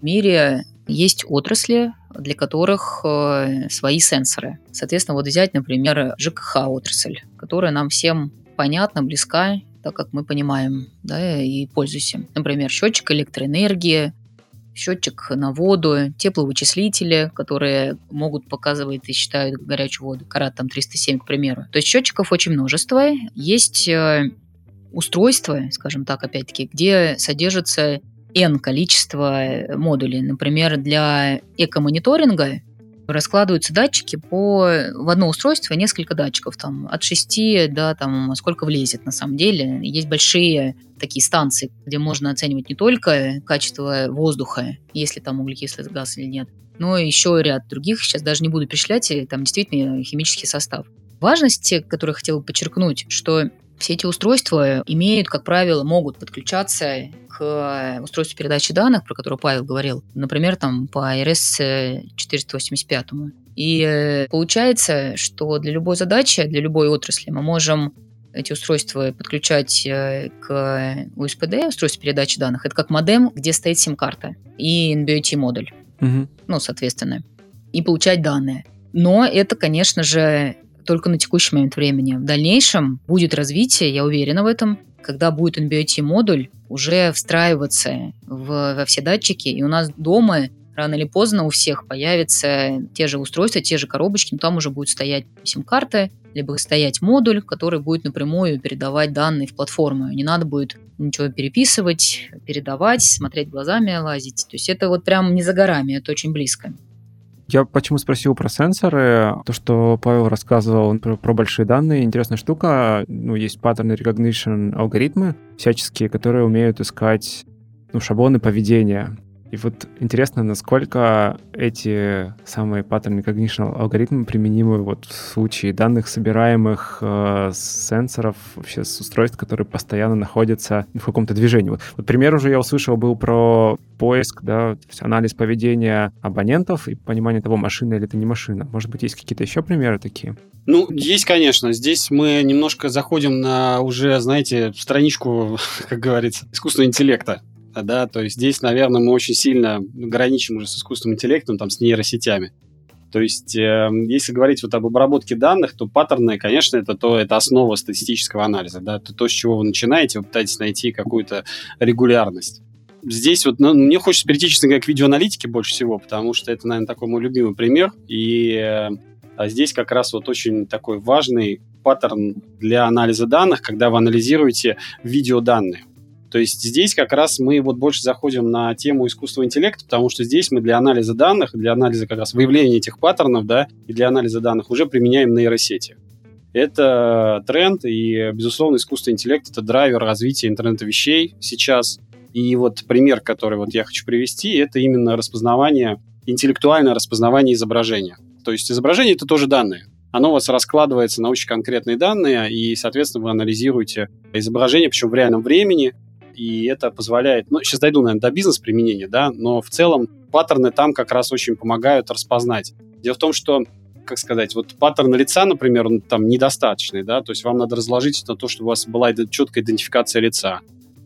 C: в мире есть отрасли, для которых э, свои сенсоры. Соответственно, вот взять, например, ЖКХ отрасль, которая нам всем понятна, близка, так как мы понимаем да, и пользуемся. Например, счетчик электроэнергии, счетчик на воду, тепловычислители, которые могут показывать и считают горячую воду, карат там 307, к примеру. То есть счетчиков очень множество. Есть э, устройства, скажем так, опять-таки, где содержится N количество модулей. Например, для эко-мониторинга раскладываются датчики по в одно устройство несколько датчиков, там от 6 до там сколько влезет на самом деле. Есть большие такие станции, где можно оценивать не только качество воздуха, если там углекислый газ или нет, но еще ряд других, сейчас даже не буду перечислять, там действительно химический состав. Важность, которую я хотела подчеркнуть, что все эти устройства имеют, как правило, могут подключаться к устройству передачи данных, про которое Павел говорил, например, там по RS 485. И э, получается, что для любой задачи, для любой отрасли мы можем эти устройства подключать э, к USPD, устройству передачи данных. Это как модем, где стоит сим-карта и NBOT модуль. Угу. Ну, соответственно. И получать данные. Но это, конечно же, только на текущий момент времени. В дальнейшем будет развитие, я уверена в этом, когда будет NBOT-модуль уже встраиваться в, во все датчики, и у нас дома рано или поздно у всех появятся те же устройства, те же коробочки, но там уже будет стоять сим-карта, либо стоять модуль, который будет напрямую передавать данные в платформу. Не надо будет ничего переписывать, передавать, смотреть глазами, лазить. То есть это вот прям не за горами, это очень близко.
B: Я почему спросил про сенсоры? То, что Павел рассказывал про, про большие данные, интересная штука. Ну, есть паттерны recognition алгоритмы всяческие, которые умеют искать ну, шаблоны поведения и вот интересно, насколько эти самые паттерны cognition алгоритмы применимы вот в случае данных, собираемых э, сенсоров, вообще с устройств, которые постоянно находятся в каком-то движении. Вот, вот пример уже я услышал был про поиск, да, то есть анализ поведения абонентов и понимание того, машина или это не машина. Может быть, есть какие-то еще примеры такие?
A: Ну, есть, конечно. Здесь мы немножко заходим на уже, знаете, страничку, как говорится, искусственного интеллекта да, то есть здесь, наверное, мы очень сильно граничим уже с искусственным интеллектом, там, с нейросетями. То есть, э, если говорить вот об обработке данных, то паттерны, конечно, это, то, это основа статистического анализа. Да? Это то, с чего вы начинаете, вы пытаетесь найти какую-то регулярность. Здесь вот ну, мне хочется перейти, честно говоря, к видеоаналитике больше всего, потому что это, наверное, такой мой любимый пример. И э, а здесь как раз вот очень такой важный паттерн для анализа данных, когда вы анализируете видеоданные. То есть здесь как раз мы вот больше заходим на тему искусственного интеллекта, потому что здесь мы для анализа данных, для анализа как раз выявления этих паттернов, да, и для анализа данных уже применяем нейросети. Это тренд, и, безусловно, искусственный интеллект — это драйвер развития интернета вещей сейчас. И вот пример, который вот я хочу привести, это именно распознавание, интеллектуальное распознавание изображения. То есть изображение — это тоже данные. Оно у вас раскладывается на очень конкретные данные, и, соответственно, вы анализируете изображение, причем в реальном времени, и это позволяет, ну, сейчас дойду, наверное, до бизнес-применения, да, но в целом паттерны там как раз очень помогают распознать. Дело в том, что как сказать, вот паттерн лица, например, он там недостаточный, да, то есть вам надо разложить на то, чтобы у вас была четкая идентификация лица.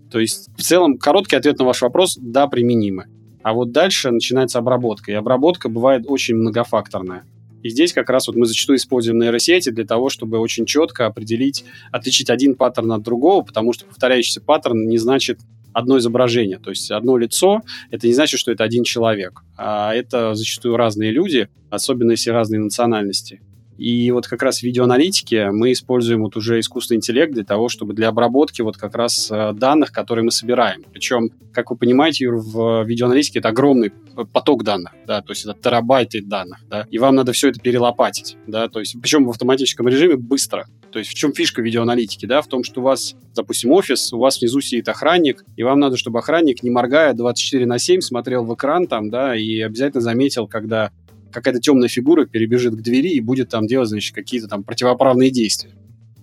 A: То есть в целом короткий ответ на ваш вопрос – да, применимы. А вот дальше начинается обработка, и обработка бывает очень многофакторная. И здесь как раз вот мы зачастую используем нейросети для того, чтобы очень четко определить, отличить один паттерн от другого, потому что повторяющийся паттерн не значит одно изображение. То есть одно лицо — это не значит, что это один человек. А это зачастую разные люди, особенно если разные национальности. И вот как раз в видеоаналитике мы используем вот уже искусственный интеллект для того, чтобы для обработки вот как раз э, данных, которые мы собираем. Причем, как вы понимаете, Юр, в видеоаналитике это огромный поток данных, да, то есть это терабайты данных, да, и вам надо все это перелопатить, да, то есть причем в автоматическом режиме быстро. То есть в чем фишка видеоаналитики, да, в том, что у вас, допустим, офис, у вас внизу сидит охранник, и вам надо, чтобы охранник, не моргая 24 на 7, смотрел в экран там, да, и обязательно заметил, когда какая-то темная фигура перебежит к двери и будет там делать, значит, какие-то там противоправные действия.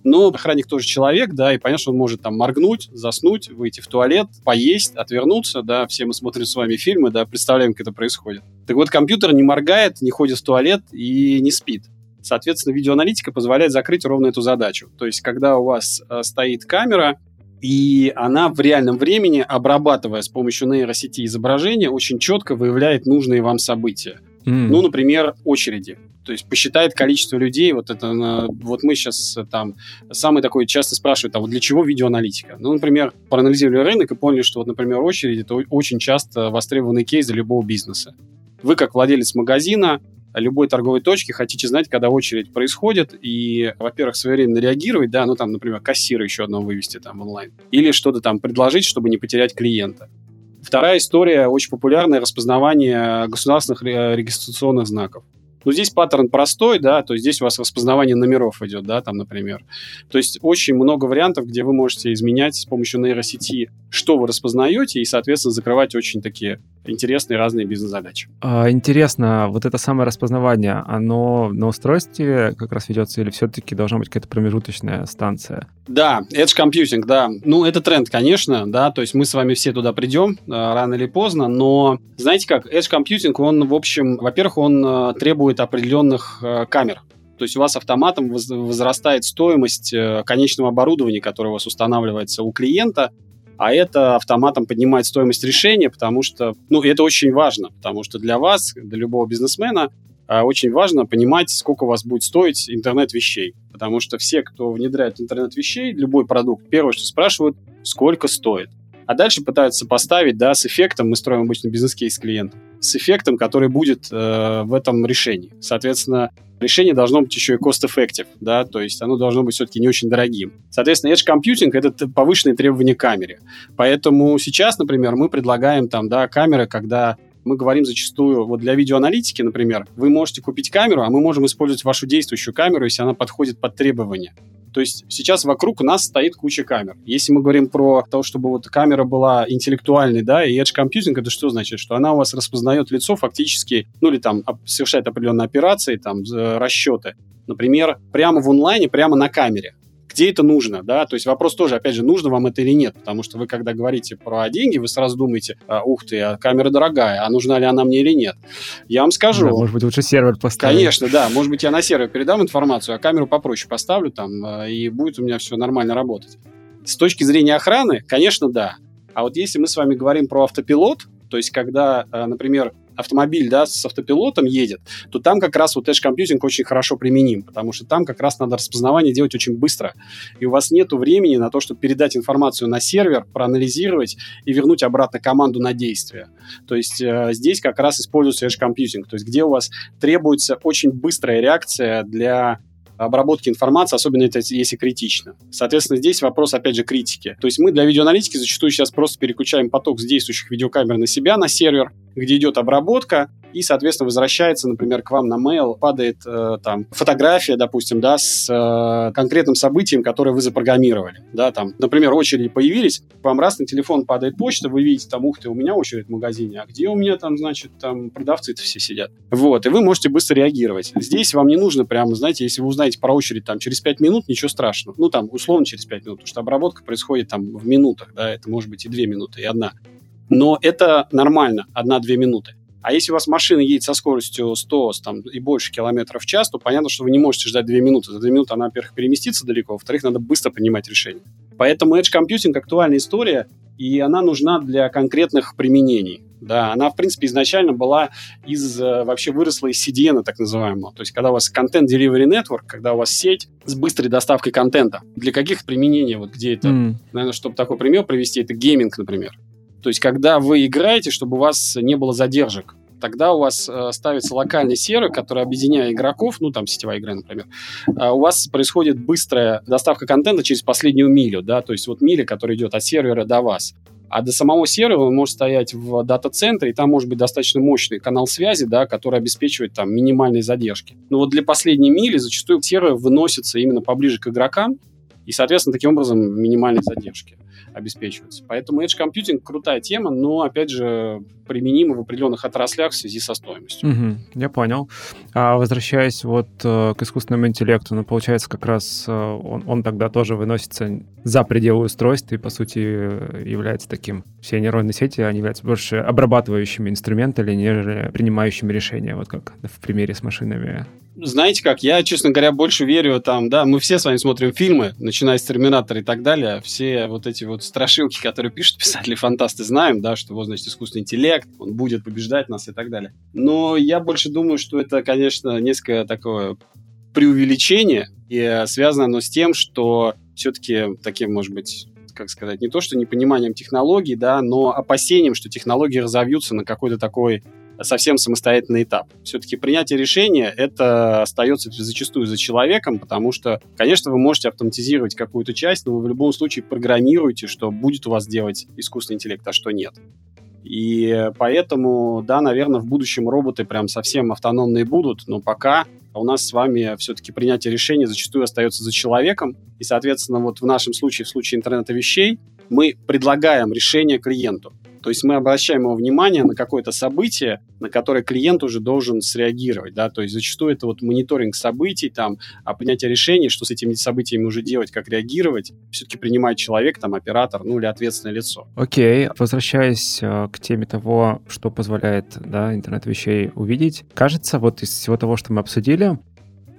A: Но охранник тоже человек, да, и понятно, что он может там моргнуть, заснуть, выйти в туалет, поесть, отвернуться, да, все мы смотрим с вами фильмы, да, представляем, как это происходит. Так вот, компьютер не моргает, не ходит в туалет и не спит. Соответственно, видеоаналитика позволяет закрыть ровно эту задачу. То есть, когда у вас э, стоит камера, и она в реальном времени, обрабатывая с помощью нейросети изображения, очень четко выявляет нужные вам события. Ну, например, очереди. То есть посчитает количество людей. Вот это, вот мы сейчас э, там самый такой часто спрашивают, а вот для чего видеоаналитика? Ну, например, проанализировали рынок и поняли, что вот, например, очередь это очень часто востребованный кейс для любого бизнеса. Вы как владелец магазина любой торговой точки хотите знать, когда очередь происходит, и, во-первых, своевременно реагировать, да, ну там, например, кассира еще одного вывести там онлайн, или что-то там предложить, чтобы не потерять клиента. Вторая история, очень популярное распознавание государственных регистрационных знаков. Ну, здесь паттерн простой, да, то есть здесь у вас распознавание номеров идет, да, там, например. То есть очень много вариантов, где вы можете изменять с помощью нейросети, что вы распознаете, и, соответственно, закрывать очень такие интересные разные бизнес-задачи.
B: А, интересно, вот это самое распознавание, оно на устройстве как раз ведется или все-таки должна быть какая-то промежуточная станция?
A: Да, Edge Computing, да. Ну, это тренд, конечно, да, то есть мы с вами все туда придем а, рано или поздно, но знаете как, Edge Computing, он, в общем, во-первых, он а, требует определенных а, камер, то есть у вас автоматом возрастает стоимость э, конечного оборудования, которое у вас устанавливается у клиента, а это автоматом поднимает стоимость решения, потому что, ну, это очень важно, потому что для вас, для любого бизнесмена, а, очень важно понимать, сколько у вас будет стоить интернет вещей. Потому что все, кто внедряет интернет вещей, любой продукт, первое, что спрашивают, сколько стоит. А дальше пытаются поставить, да, с эффектом, мы строим обычно бизнес-кейс клиента, с эффектом, который будет э, в этом решении. Соответственно, решение должно быть еще и cost-effective, да, то есть оно должно быть все-таки не очень дорогим. Соответственно, Edge Computing — это повышенные требования к камере. Поэтому сейчас, например, мы предлагаем там, да, камеры, когда мы говорим зачастую, вот для видеоаналитики, например, вы можете купить камеру, а мы можем использовать вашу действующую камеру, если она подходит под требования. То есть сейчас вокруг нас стоит куча камер. Если мы говорим про то, чтобы вот камера была интеллектуальной, да, и Edge Computing, это что значит? Что она у вас распознает лицо фактически, ну или там совершает определенные операции, там, расчеты. Например, прямо в онлайне, прямо на камере где это нужно, да, то есть вопрос тоже, опять же, нужно вам это или нет, потому что вы, когда говорите про деньги, вы сразу думаете, а, ух ты, а камера дорогая, а нужна ли она мне или нет. Я вам скажу. Да,
B: может быть, лучше сервер поставить.
A: Конечно, да, может быть, я на сервер передам информацию, а камеру попроще поставлю там, а, и будет у меня все нормально работать. С точки зрения охраны, конечно, да. А вот если мы с вами говорим про автопилот, то есть когда, а, например, автомобиль да, с автопилотом едет, то там как раз вот Edge Computing очень хорошо применим, потому что там как раз надо распознавание делать очень быстро. И у вас нет времени на то, чтобы передать информацию на сервер, проанализировать и вернуть обратно команду на действие. То есть э, здесь как раз используется Edge Computing, то есть где у вас требуется очень быстрая реакция для обработки информации, особенно это, если критично. Соответственно, здесь вопрос, опять же, критики. То есть мы для видеоаналитики зачастую сейчас просто переключаем поток с действующих видеокамер на себя, на сервер, где идет обработка, и, соответственно, возвращается, например, к вам на mail, падает э, там фотография, допустим, да, с э, конкретным событием, которое вы запрограммировали, да, там, например, очереди появились, вам раз на телефон падает почта, вы видите, там, ух ты, у меня очередь в магазине, а где у меня там, значит, там продавцы-то все сидят. Вот, и вы можете быстро реагировать. Здесь вам не нужно прямо, знаете, если вы узнаете про очередь там через 5 минут, ничего страшного. Ну, там, условно, через 5 минут, потому что обработка происходит там в минутах, да, это может быть и 2 минуты, и одна. Но это нормально, одна-две минуты. А если у вас машина едет со скоростью 100 там, и больше километров в час, то понятно, что вы не можете ждать 2 минуты. За 2 минуты она, во-первых, переместится далеко, во-вторых, надо быстро принимать решение. Поэтому Edge Computing актуальная история, и она нужна для конкретных применений. Да, она, в принципе, изначально была из, э, вообще выросла из CDN, так называемого. То есть, когда у вас контент Delivery Network, когда у вас сеть с быстрой доставкой контента. Для каких применений, вот где это, mm. наверное, чтобы такой пример привести, это гейминг, например. То есть, когда вы играете, чтобы у вас не было задержек. Тогда у вас э, ставится локальный сервер, который, объединяя игроков, ну, там, сетевая игра, например, э, у вас происходит быстрая доставка контента через последнюю милю, да, то есть вот миля, которая идет от сервера до вас. А до самого сервера он может стоять в дата-центре, и там может быть достаточно мощный канал связи, да, который обеспечивает там минимальные задержки. Но вот для последней мили зачастую сервер выносится именно поближе к игрокам, и, соответственно, таким образом минимальные задержки обеспечиваются. Поэтому Edge Computing крутая тема, но, опять же, применима в определенных отраслях в связи со стоимостью.
B: Угу, я понял. А возвращаясь вот э, к искусственному интеллекту, ну, получается, как раз э, он, он тогда тоже выносится за пределы устройств и, по сути, является таким... Все нейронные сети, они являются больше обрабатывающими инструментами, нежели принимающими решения, вот как в примере с машинами
A: знаете как, я, честно говоря, больше верю там, да, мы все с вами смотрим фильмы, начиная с «Терминатора» и так далее, все вот эти вот страшилки, которые пишут писатели-фантасты, знаем, да, что вот, значит, искусственный интеллект, он будет побеждать нас и так далее. Но я больше думаю, что это, конечно, несколько такое преувеличение, и связано оно с тем, что все-таки таким, может быть, как сказать, не то, что непониманием технологий, да, но опасением, что технологии разовьются на какой-то такой совсем самостоятельный этап. Все-таки принятие решения это остается зачастую за человеком, потому что, конечно, вы можете автоматизировать какую-то часть, но вы в любом случае программируете, что будет у вас делать искусственный интеллект, а что нет. И поэтому, да, наверное, в будущем роботы прям совсем автономные будут, но пока у нас с вами все-таки принятие решения зачастую остается за человеком. И, соответственно, вот в нашем случае, в случае интернета вещей, мы предлагаем решение клиенту. То есть мы обращаем его внимание на какое-то событие, на которое клиент уже должен среагировать, да, то есть зачастую это вот мониторинг событий, там, а принятие решений, что с этими событиями уже делать, как реагировать, все-таки принимает человек, там, оператор, ну, или ответственное лицо.
B: Окей, okay. возвращаясь э, к теме того, что позволяет, да, интернет вещей увидеть, кажется, вот из всего того, что мы обсудили,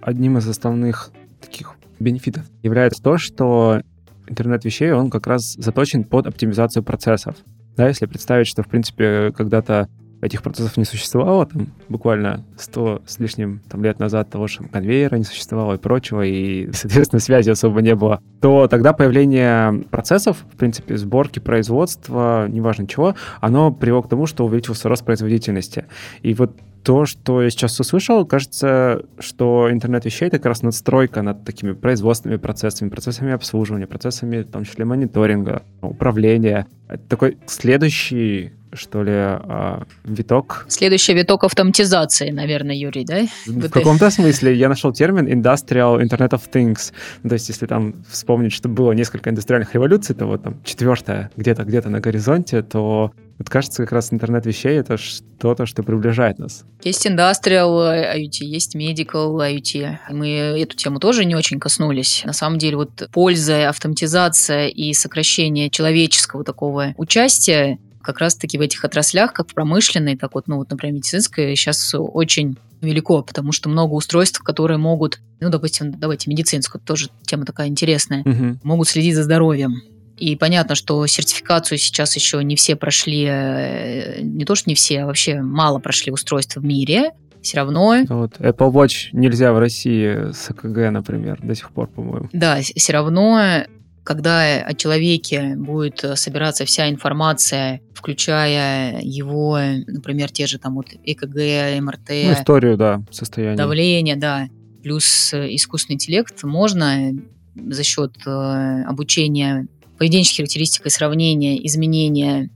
B: одним из основных таких бенефитов является то, что интернет вещей, он как раз заточен под оптимизацию процессов. Да, если представить, что, в принципе, когда-то этих процессов не существовало, там, буквально 100 с лишним там, лет назад того же конвейера не существовало и прочего, и, соответственно, связи особо не было, то тогда появление процессов, в принципе, сборки, производства, неважно чего, оно привело к тому, что увеличился рост производительности. И вот то, что я сейчас услышал, кажется, что интернет вещей — это как раз надстройка над такими производственными процессами, процессами обслуживания, процессами, в том числе, мониторинга, управления. Это такой следующий что ли, а, виток.
C: Следующий виток автоматизации, наверное, Юрий, да?
B: В каком-то смысле я нашел термин Industrial Internet of Things. То есть, если там вспомнить, что было несколько индустриальных революций, то вот там четвертая где-то где-то на горизонте, то вот кажется, как раз интернет вещей — это что-то, что приближает нас.
C: Есть Industrial IoT, есть Medical IoT. Мы эту тему тоже не очень коснулись. На самом деле, вот польза, автоматизация и сокращение человеческого такого участия как раз-таки в этих отраслях, как в промышленной, так вот, ну вот, например, медицинской, сейчас очень велико, потому что много устройств, которые могут, ну, допустим, давайте медицинскую, тоже тема такая интересная, угу. могут следить за здоровьем. И понятно, что сертификацию сейчас еще не все прошли, э, не то что не все, а вообще мало прошли устройств в мире. Все равно...
B: Вот Apple Watch нельзя в России с АКГ, например, до сих пор, по-моему.
C: Да, все равно когда о человеке будет собираться вся информация, включая его, например, те же там вот ЭКГ, МРТ. Ну,
B: историю, да, состояние.
C: Давление, да. Плюс искусственный интеллект можно за счет э, обучения поведенческих характеристик и сравнения изменения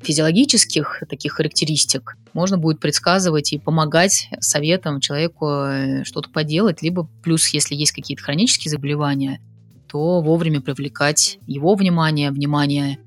C: физиологических таких характеристик можно будет предсказывать и помогать советам человеку э, что-то поделать, либо плюс, если есть какие-то хронические заболевания, то вовремя привлекать его внимание, внимание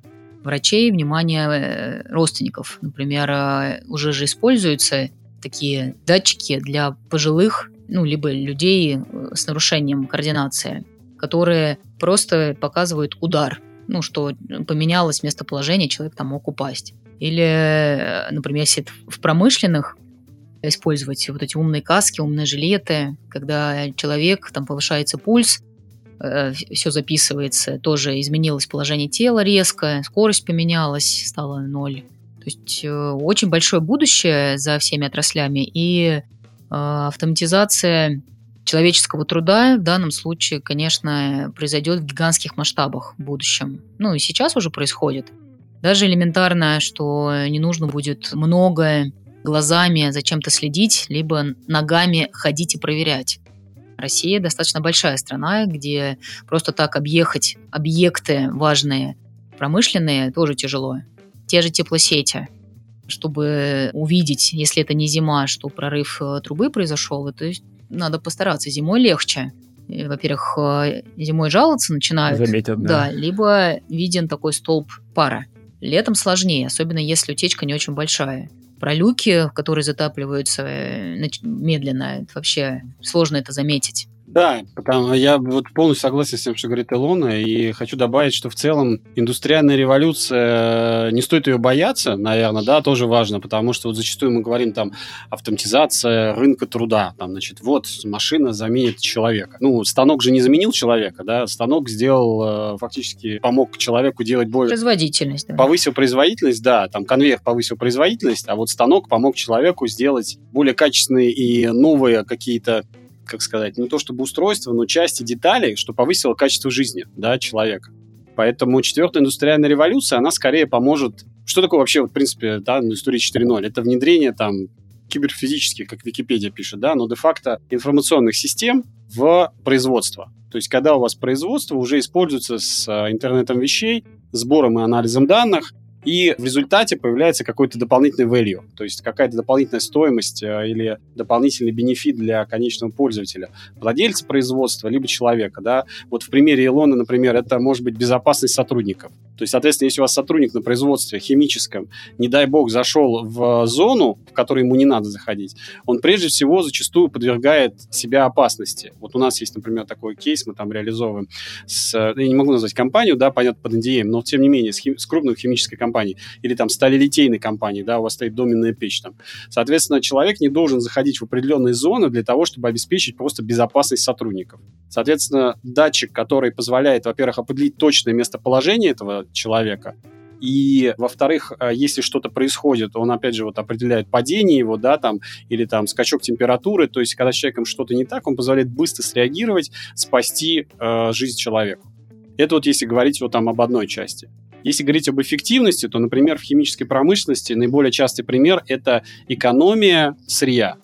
C: врачей, внимание э, родственников. Например, э, уже же используются такие датчики для пожилых, ну, либо людей с нарушением координации, которые просто показывают удар ну, что поменялось местоположение, человек там мог упасть. Или, э, например, если в промышленных использовать вот эти умные каски, умные жилеты, когда человек, там повышается пульс, э, все записывается, тоже изменилось положение тела резко, скорость поменялась, стала ноль. То есть э, очень большое будущее за всеми отраслями, и автоматизация человеческого труда в данном случае, конечно, произойдет в гигантских масштабах в будущем. Ну и сейчас уже происходит. Даже элементарно, что не нужно будет много глазами за чем-то следить, либо ногами ходить и проверять. Россия достаточно большая страна, где просто так объехать объекты важные, промышленные, тоже тяжело. Те же теплосети. Чтобы увидеть, если это не зима, что прорыв э, трубы произошел, то есть надо постараться. Зимой легче. Во-первых, э, зимой жаловаться начинают.
B: Заметят, да.
C: Да, либо виден такой столб пара. Летом сложнее, особенно если утечка не очень большая. Про люки, которые затапливаются э, медленно, вообще сложно это заметить.
A: Да, потому я вот полностью согласен с тем, что говорит Илона, и хочу добавить, что в целом индустриальная революция, э, не стоит ее бояться, наверное, да, тоже важно, потому что вот зачастую мы говорим там автоматизация рынка труда, там, значит, вот машина заменит человека. Ну, станок же не заменил человека, да, станок сделал, э, фактически помог человеку делать более...
C: Производительность. Да.
A: Повысил производительность, да, там конвейер повысил производительность, а вот станок помог человеку сделать более качественные и новые какие-то как сказать, не то чтобы устройство, но части деталей, что повысило качество жизни да, человека. Поэтому четвертая индустриальная революция, она скорее поможет... Что такое вообще, в принципе, да, индустрия 4.0? Это внедрение там киберфизических, как Википедия пишет, да, но де-факто информационных систем в производство. То есть, когда у вас производство уже используется с а, интернетом вещей, сбором и анализом данных, и в результате появляется какой-то дополнительный value, то есть какая-то дополнительная стоимость э, или дополнительный бенефит для конечного пользователя, владельца производства, либо человека. Да? Вот в примере Илона, например, это может быть безопасность сотрудников. То есть, соответственно, если у вас сотрудник на производстве химическом, не дай бог, зашел в зону, в которую ему не надо заходить, он прежде всего зачастую подвергает себя опасности. Вот у нас есть, например, такой кейс, мы там реализовываем с, я не могу назвать компанию, да, понятно, под NDA, но тем не менее, с, хим, с крупной химической компанией или там сталелитейной компанией, да, у вас стоит доменная печь там. Соответственно, человек не должен заходить в определенные зоны для того, чтобы обеспечить просто безопасность сотрудников. Соответственно, датчик, который позволяет, во-первых, определить точное местоположение этого человека. И, во-вторых, а, если что-то происходит, он, опять же, вот определяет падение его, да, там, или там скачок температуры, то есть, когда с человеком что-то не так, он позволяет быстро среагировать, спасти э, жизнь человеку. Это вот если говорить вот там об одной части. Если говорить об эффективности, то, например, в химической промышленности наиболее частый пример – это экономия сырья.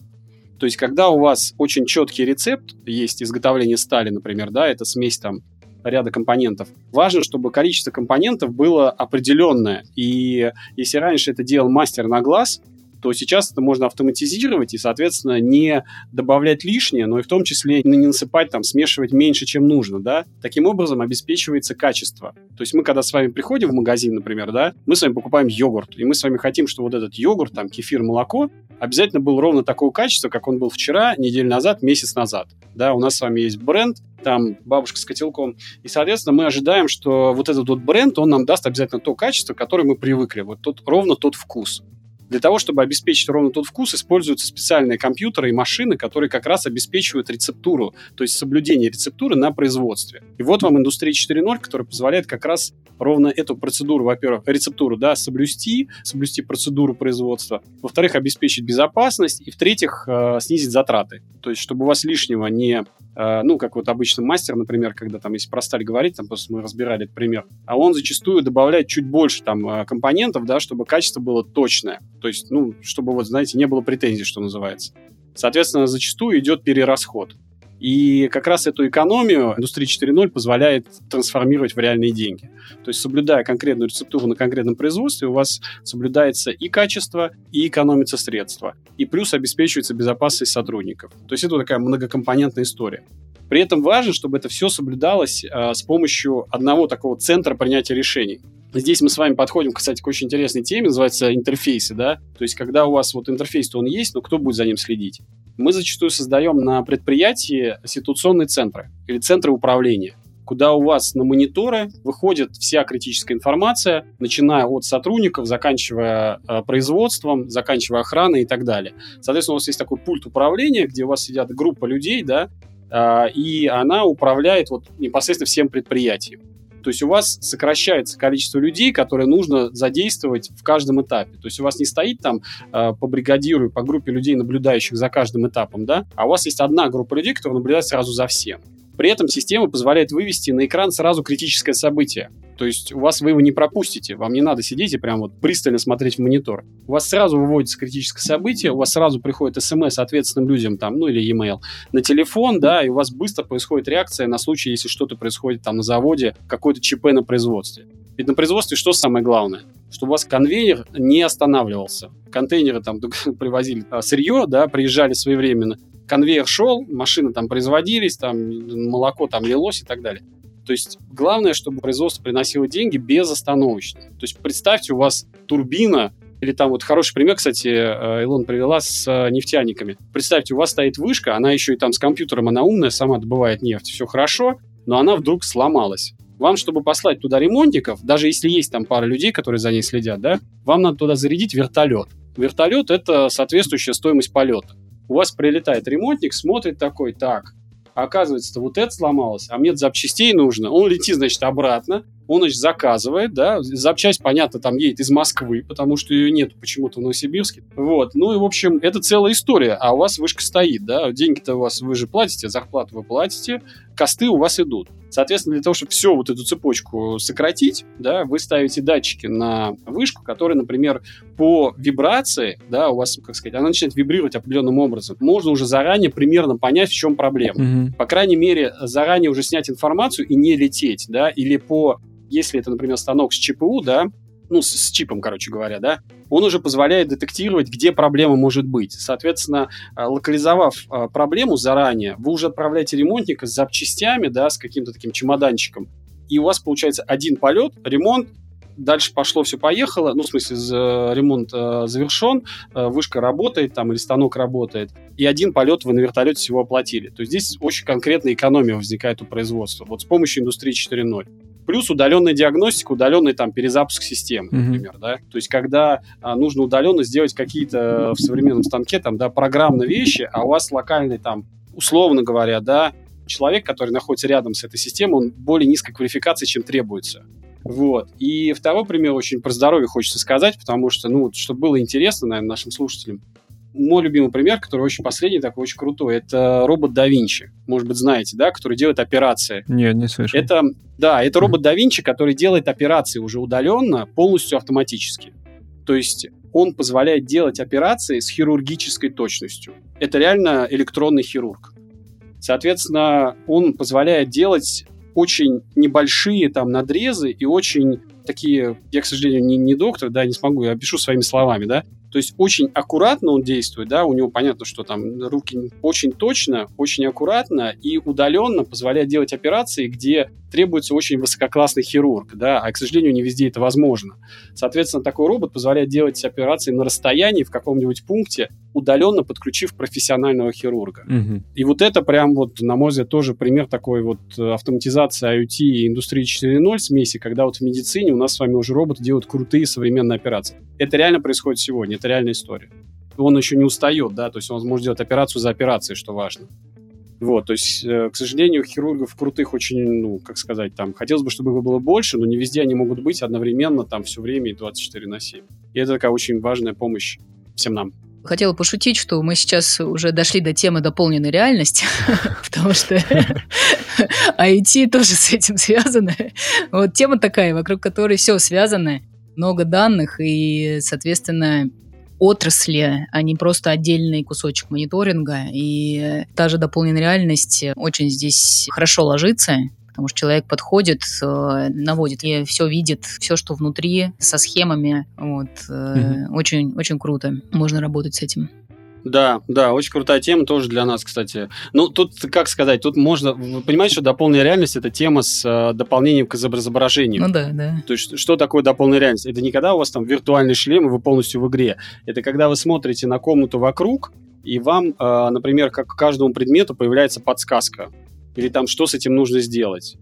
A: То есть, когда у вас очень четкий рецепт, есть изготовление стали, например, да, это смесь там ряда компонентов. Важно, чтобы количество компонентов было определенное. И если раньше это делал мастер на глаз, то сейчас это можно автоматизировать и, соответственно, не добавлять лишнее, но и в том числе не насыпать, там, смешивать меньше, чем нужно, да. Таким образом обеспечивается качество. То есть мы, когда с вами приходим в магазин, например, да, мы с вами покупаем йогурт, и мы с вами хотим, чтобы вот этот йогурт, там, кефир, молоко обязательно был ровно такого качества, как он был вчера, неделю назад, месяц назад. Да, у нас с вами есть бренд, там бабушка с котелком. И, соответственно, мы ожидаем, что вот этот вот бренд, он нам даст обязательно то качество, к которому мы привыкли. Вот тот, ровно тот вкус. Для того, чтобы обеспечить ровно тот вкус, используются специальные компьютеры и машины, которые как раз обеспечивают рецептуру, то есть соблюдение рецептуры на производстве. И вот вам индустрия 4.0, которая позволяет как раз ровно эту процедуру, во-первых, рецептуру, да, соблюсти, соблюсти процедуру производства, во-вторых, обеспечить безопасность, и в-третьих, э, снизить затраты. То есть, чтобы у вас лишнего не Э, ну, как вот обычно мастер, например, когда там, если про сталь говорить, там просто мы разбирали этот пример, а он зачастую добавляет чуть больше там э, компонентов, да, чтобы качество было точное. То есть, ну, чтобы вот, знаете, не было претензий, что называется. Соответственно, зачастую идет перерасход. И как раз эту экономию индустрия 4.0 позволяет трансформировать в реальные деньги. То есть, соблюдая конкретную рецептуру на конкретном производстве, у вас соблюдается и качество, и экономится средства. И плюс обеспечивается безопасность сотрудников. То есть, это такая многокомпонентная история. При этом важно, чтобы это все соблюдалось э, с помощью одного такого центра принятия решений. Здесь мы с вами подходим, кстати, к очень интересной теме, называется интерфейсы, да. То есть, когда у вас вот интерфейс, то он есть, но кто будет за ним следить? Мы зачастую создаем на предприятии ситуационные центры или центры управления куда у вас на мониторы выходит вся критическая информация, начиная от сотрудников, заканчивая э, производством, заканчивая охраной и так далее. Соответственно, у вас есть такой пульт управления, где у вас сидят группа людей, да, э, и она управляет вот непосредственно всем предприятием. То есть у вас сокращается количество людей, которые нужно задействовать в каждом этапе. То есть у вас не стоит там э, по бригадиру, по группе людей, наблюдающих за каждым этапом, да, а у вас есть одна группа людей, которая наблюдает сразу за всем. При этом система позволяет вывести на экран сразу критическое событие. То есть у вас вы его не пропустите, вам не надо сидеть и прям вот пристально смотреть в монитор. У вас сразу выводится критическое событие, у вас сразу приходит смс ответственным людям там, ну или e-mail на телефон, да, и у вас быстро происходит реакция на случай, если что-то происходит там на заводе, какой-то ЧП на производстве. Ведь на производстве что самое главное? Чтобы у вас конвейер не останавливался. Контейнеры там привозили а, сырье, да, приезжали своевременно. Конвейер шел, машины там производились, там молоко там лилось и так далее. То есть главное, чтобы производство приносило деньги безостановочно. То есть представьте, у вас турбина, или там вот хороший пример, кстати, э, Илон привела с э, нефтяниками. Представьте, у вас стоит вышка, она еще и там с компьютером, она умная, сама добывает нефть, все хорошо, но она вдруг сломалась. Вам, чтобы послать туда ремонтников, даже если есть там пара людей, которые за ней следят, да, вам надо туда зарядить вертолет. Вертолет – это соответствующая стоимость полета. У вас прилетает ремонтник, смотрит такой, так, оказывается, вот это сломалось, а мне запчастей нужно. Он летит, значит, обратно, он, значит, заказывает, да, запчасть, понятно, там едет из Москвы, потому что ее нет почему-то в Новосибирске. Вот, ну и, в общем, это целая история, а у вас вышка стоит, да, деньги-то у вас, вы же платите, зарплату вы платите, косты у вас идут. Соответственно, для того, чтобы все вот эту цепочку сократить, да, вы ставите датчики на вышку, которые, например, по вибрации, да, у вас, как сказать, она начинает вибрировать определенным образом. Можно уже заранее примерно понять, в чем проблема. Mm-hmm. По крайней мере, заранее уже снять информацию и не лететь, да, или по если это, например, станок с ЧПУ, да, ну, с, с чипом, короче говоря, да, он уже позволяет детектировать, где проблема может быть. Соответственно, а, локализовав а, проблему заранее, вы уже отправляете ремонтника с запчастями, да, с каким-то таким чемоданчиком, и у вас получается один полет, ремонт, дальше пошло, все поехало, ну, в смысле, ремонт э, завершен, э, вышка работает там или станок работает, и один полет вы на вертолете всего оплатили. То есть здесь очень конкретная экономия возникает у производства. Вот с помощью индустрии 4.0. Плюс удаленная диагностика, удаленный там перезапуск системы, mm-hmm. например, да. То есть когда а, нужно удаленно сделать какие-то в современном станке там, да, программные вещи, а у вас локальный там, условно говоря, да, человек, который находится рядом с этой системой, он более низкой квалификации, чем требуется. Вот. И второй пример очень про здоровье хочется сказать, потому что, ну, чтобы было интересно, наверное, нашим слушателям мой любимый пример, который очень последний, такой очень крутой, это робот да Винчи. Может быть, знаете, да, который делает операции.
B: Нет, не слышал.
A: Это, да, это робот да Винчи, который делает операции уже удаленно, полностью автоматически. То есть он позволяет делать операции с хирургической точностью. Это реально электронный хирург. Соответственно, он позволяет делать очень небольшие там надрезы и очень такие, я, к сожалению, не, не доктор, да, не смогу, я пишу своими словами, да, то есть очень аккуратно он действует, да, у него понятно, что там руки очень точно, очень аккуратно и удаленно позволяет делать операции, где требуется очень высококлассный хирург, да, а, к сожалению, не везде это возможно. Соответственно, такой робот позволяет делать операции на расстоянии в каком-нибудь пункте, удаленно подключив профессионального хирурга. Угу. И вот это прям вот, на мой взгляд, тоже пример такой вот автоматизации IoT и индустрии 4.0 смеси, когда вот в медицине у нас с вами уже роботы делают крутые современные операции. Это реально происходит сегодня, это реальная история. Он еще не устает, да, то есть он может делать операцию за операцией, что важно. Вот, то есть, э, к сожалению, хирургов крутых очень, ну, как сказать, там, хотелось бы, чтобы их было больше, но не везде они могут быть одновременно, там, все время и 24 на 7. И это такая очень важная помощь всем нам.
C: Хотела пошутить, что мы сейчас уже дошли до темы дополненной реальности, потому что IT тоже с этим связано. Вот тема такая, вокруг которой все связано, много данных, и, соответственно, отрасли, а не просто отдельный кусочек мониторинга. И та же дополненная реальность очень здесь хорошо ложится, потому что человек подходит, э, наводит и все видит, все, что внутри, со схемами. Вот. Угу. Очень, очень круто. Можно работать с этим.
A: Да, да, очень крутая тема тоже для нас, кстати. Ну, тут, как сказать, тут можно... Вы понимаете, что дополненная реальность — это тема с э, дополнением к изображению.
C: Ну да, да.
A: То есть что такое дополненная реальность? Это не когда у вас там виртуальный шлем, и вы полностью в игре. Это когда вы смотрите на комнату вокруг, и вам, э, например, как к каждому предмету появляется подсказка. Или там, что с этим нужно сделать.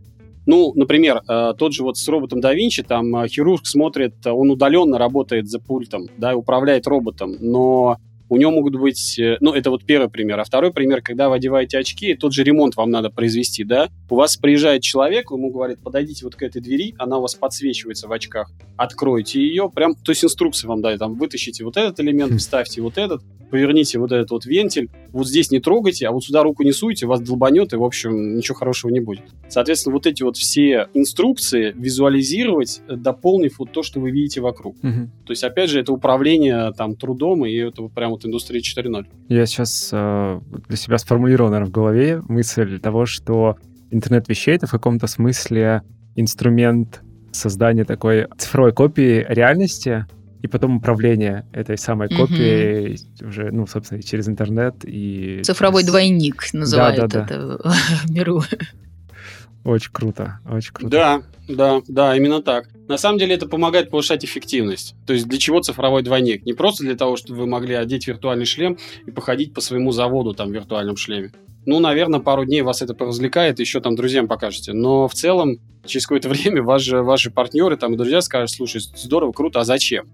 A: Ну, например, э, тот же вот с роботом да Винчи, там э, хирург смотрит, он удаленно работает за пультом, да, управляет роботом, но у него могут быть, э, ну, это вот первый пример. А второй пример, когда вы одеваете очки, тот же ремонт вам надо произвести, да? У вас приезжает человек, ему говорит, подойдите вот к этой двери, она у вас подсвечивается в очках, откройте ее, прям, то есть инструкции вам дают, там, вытащите вот этот элемент, вставьте вот этот, поверните вот этот вот вентиль, вот здесь не трогайте, а вот сюда руку не суйте, вас долбанет, и, в общем, ничего хорошего не будет. Соответственно, вот эти вот все инструкции визуализировать, дополнив вот то, что вы видите вокруг.
B: Мгм.
A: То есть, опять же, это управление там трудом, и это прям вот индустрия 4.0.
B: Я сейчас э, для себя сформулировал, наверное, в голове мысль того, что интернет вещей — это в каком-то смысле инструмент создания такой цифровой копии реальности и потом управления этой самой копией уже, ну, собственно, через интернет и...
C: Цифровой
B: с-
C: двойник называют
B: да, да.
C: это в миру.
B: Очень круто, очень круто.
A: Да, да, да, именно так. На самом деле это помогает повышать эффективность. То есть для чего цифровой двойник? Не просто для того, чтобы вы могли одеть виртуальный шлем и походить по своему заводу там в виртуальном шлеме. Ну, наверное, пару дней вас это поразвлекает, еще там друзьям покажете. Но в целом, через какое-то время ваши, ваши партнеры там и друзья скажут, слушай, здорово, круто, а зачем?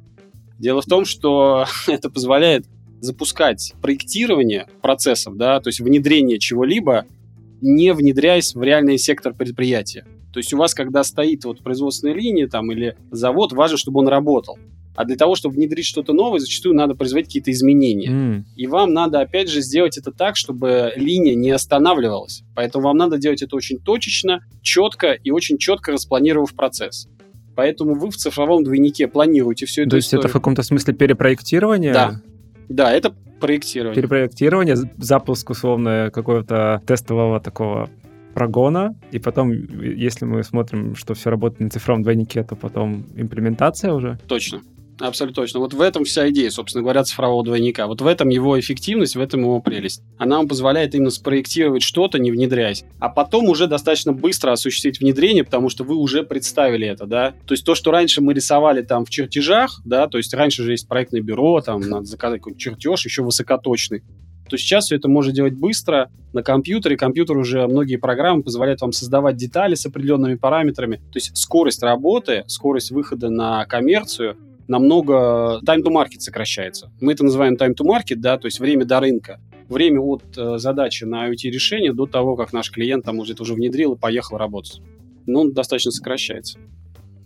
A: Дело в том, что это позволяет запускать проектирование процессов, да, то есть внедрение чего-либо, не внедряясь в реальный сектор предприятия. То есть у вас, когда стоит вот производственная линия там или завод, важно, чтобы он работал. А для того, чтобы внедрить что-то новое, зачастую надо производить какие-то изменения.
B: М,
A: И вам надо, опять же, сделать это так, чтобы линия не останавливалась. Поэтому вам надо делать это очень точечно, четко и очень четко распланировав процесс. Поэтому вы в цифровом двойнике планируете всю эту
B: То есть это в
A: историю.
B: каком-то смысле перепроектирование?
A: Да. Да, это проектирование.
B: Перепроектирование, запуск условно какого-то тестового такого прогона, и потом, если мы смотрим, что все работает на цифровом двойнике, то потом имплементация уже.
A: Точно. Абсолютно точно. Вот в этом вся идея, собственно говоря, цифрового двойника. Вот в этом его эффективность, в этом его прелесть. Она вам позволяет именно спроектировать что-то, не внедряясь. А потом уже достаточно быстро осуществить внедрение, потому что вы уже представили это, да. То есть то, что раньше мы рисовали там в чертежах, да, то есть раньше же есть проектное бюро, там надо заказать какой-то чертеж, еще высокоточный то сейчас все это можно делать быстро на компьютере. Компьютер уже многие программы позволяют вам создавать детали с определенными параметрами. То есть скорость работы, скорость выхода на коммерцию намного time to market сокращается. Мы это называем time to market, да, то есть время до рынка. Время от э, задачи на IoT-решение до того, как наш клиент там уже это уже внедрил и поехал работать. Ну, он достаточно сокращается.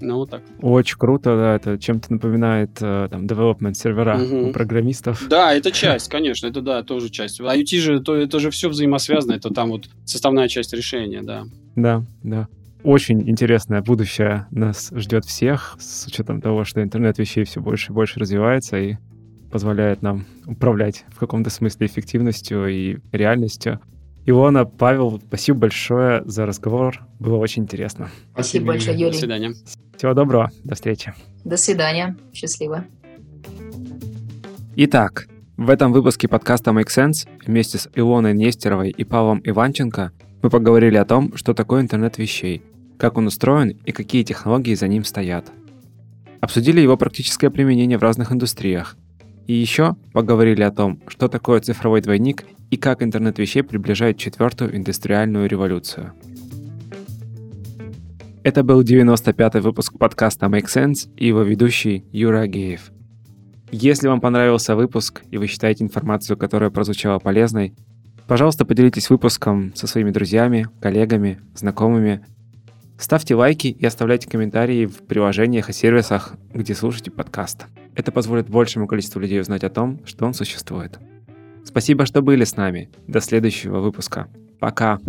A: Ну, вот так.
B: Очень круто, да, это чем-то напоминает э, там development сервера
A: Мгм.
B: у программистов.
A: Да, это часть, конечно, это да, тоже часть. IoT же, то, это же все взаимосвязано, это там вот составная часть решения, да.
B: Да, да. Очень интересное будущее нас ждет всех, с учетом того, что интернет вещей все больше и больше развивается и позволяет нам управлять в каком-то смысле эффективностью и реальностью. Илона, Павел, спасибо большое за разговор. Было очень интересно.
C: Спасибо большое,
A: До
C: Юрий.
A: свидания.
B: Всего доброго. До встречи.
C: До свидания. Счастливо.
B: Итак, в этом выпуске подкаста Make Sense вместе с Илоной Нестеровой и Павлом Иванченко мы поговорили о том, что такое интернет вещей, как он устроен и какие технологии за ним стоят. Обсудили его практическое применение в разных индустриях. И еще поговорили о том, что такое цифровой двойник и как интернет вещей приближает четвертую индустриальную революцию. Это был 95-й выпуск подкаста Make Sense и его ведущий Юра Агеев. Если вам понравился выпуск и вы считаете информацию, которая прозвучала полезной, пожалуйста, поделитесь выпуском со своими друзьями, коллегами, знакомыми. Ставьте лайки и оставляйте комментарии в приложениях и сервисах, где слушаете подкаст. Это позволит большему количеству людей узнать о том, что он существует. Спасибо, что были с нами. До следующего выпуска. Пока.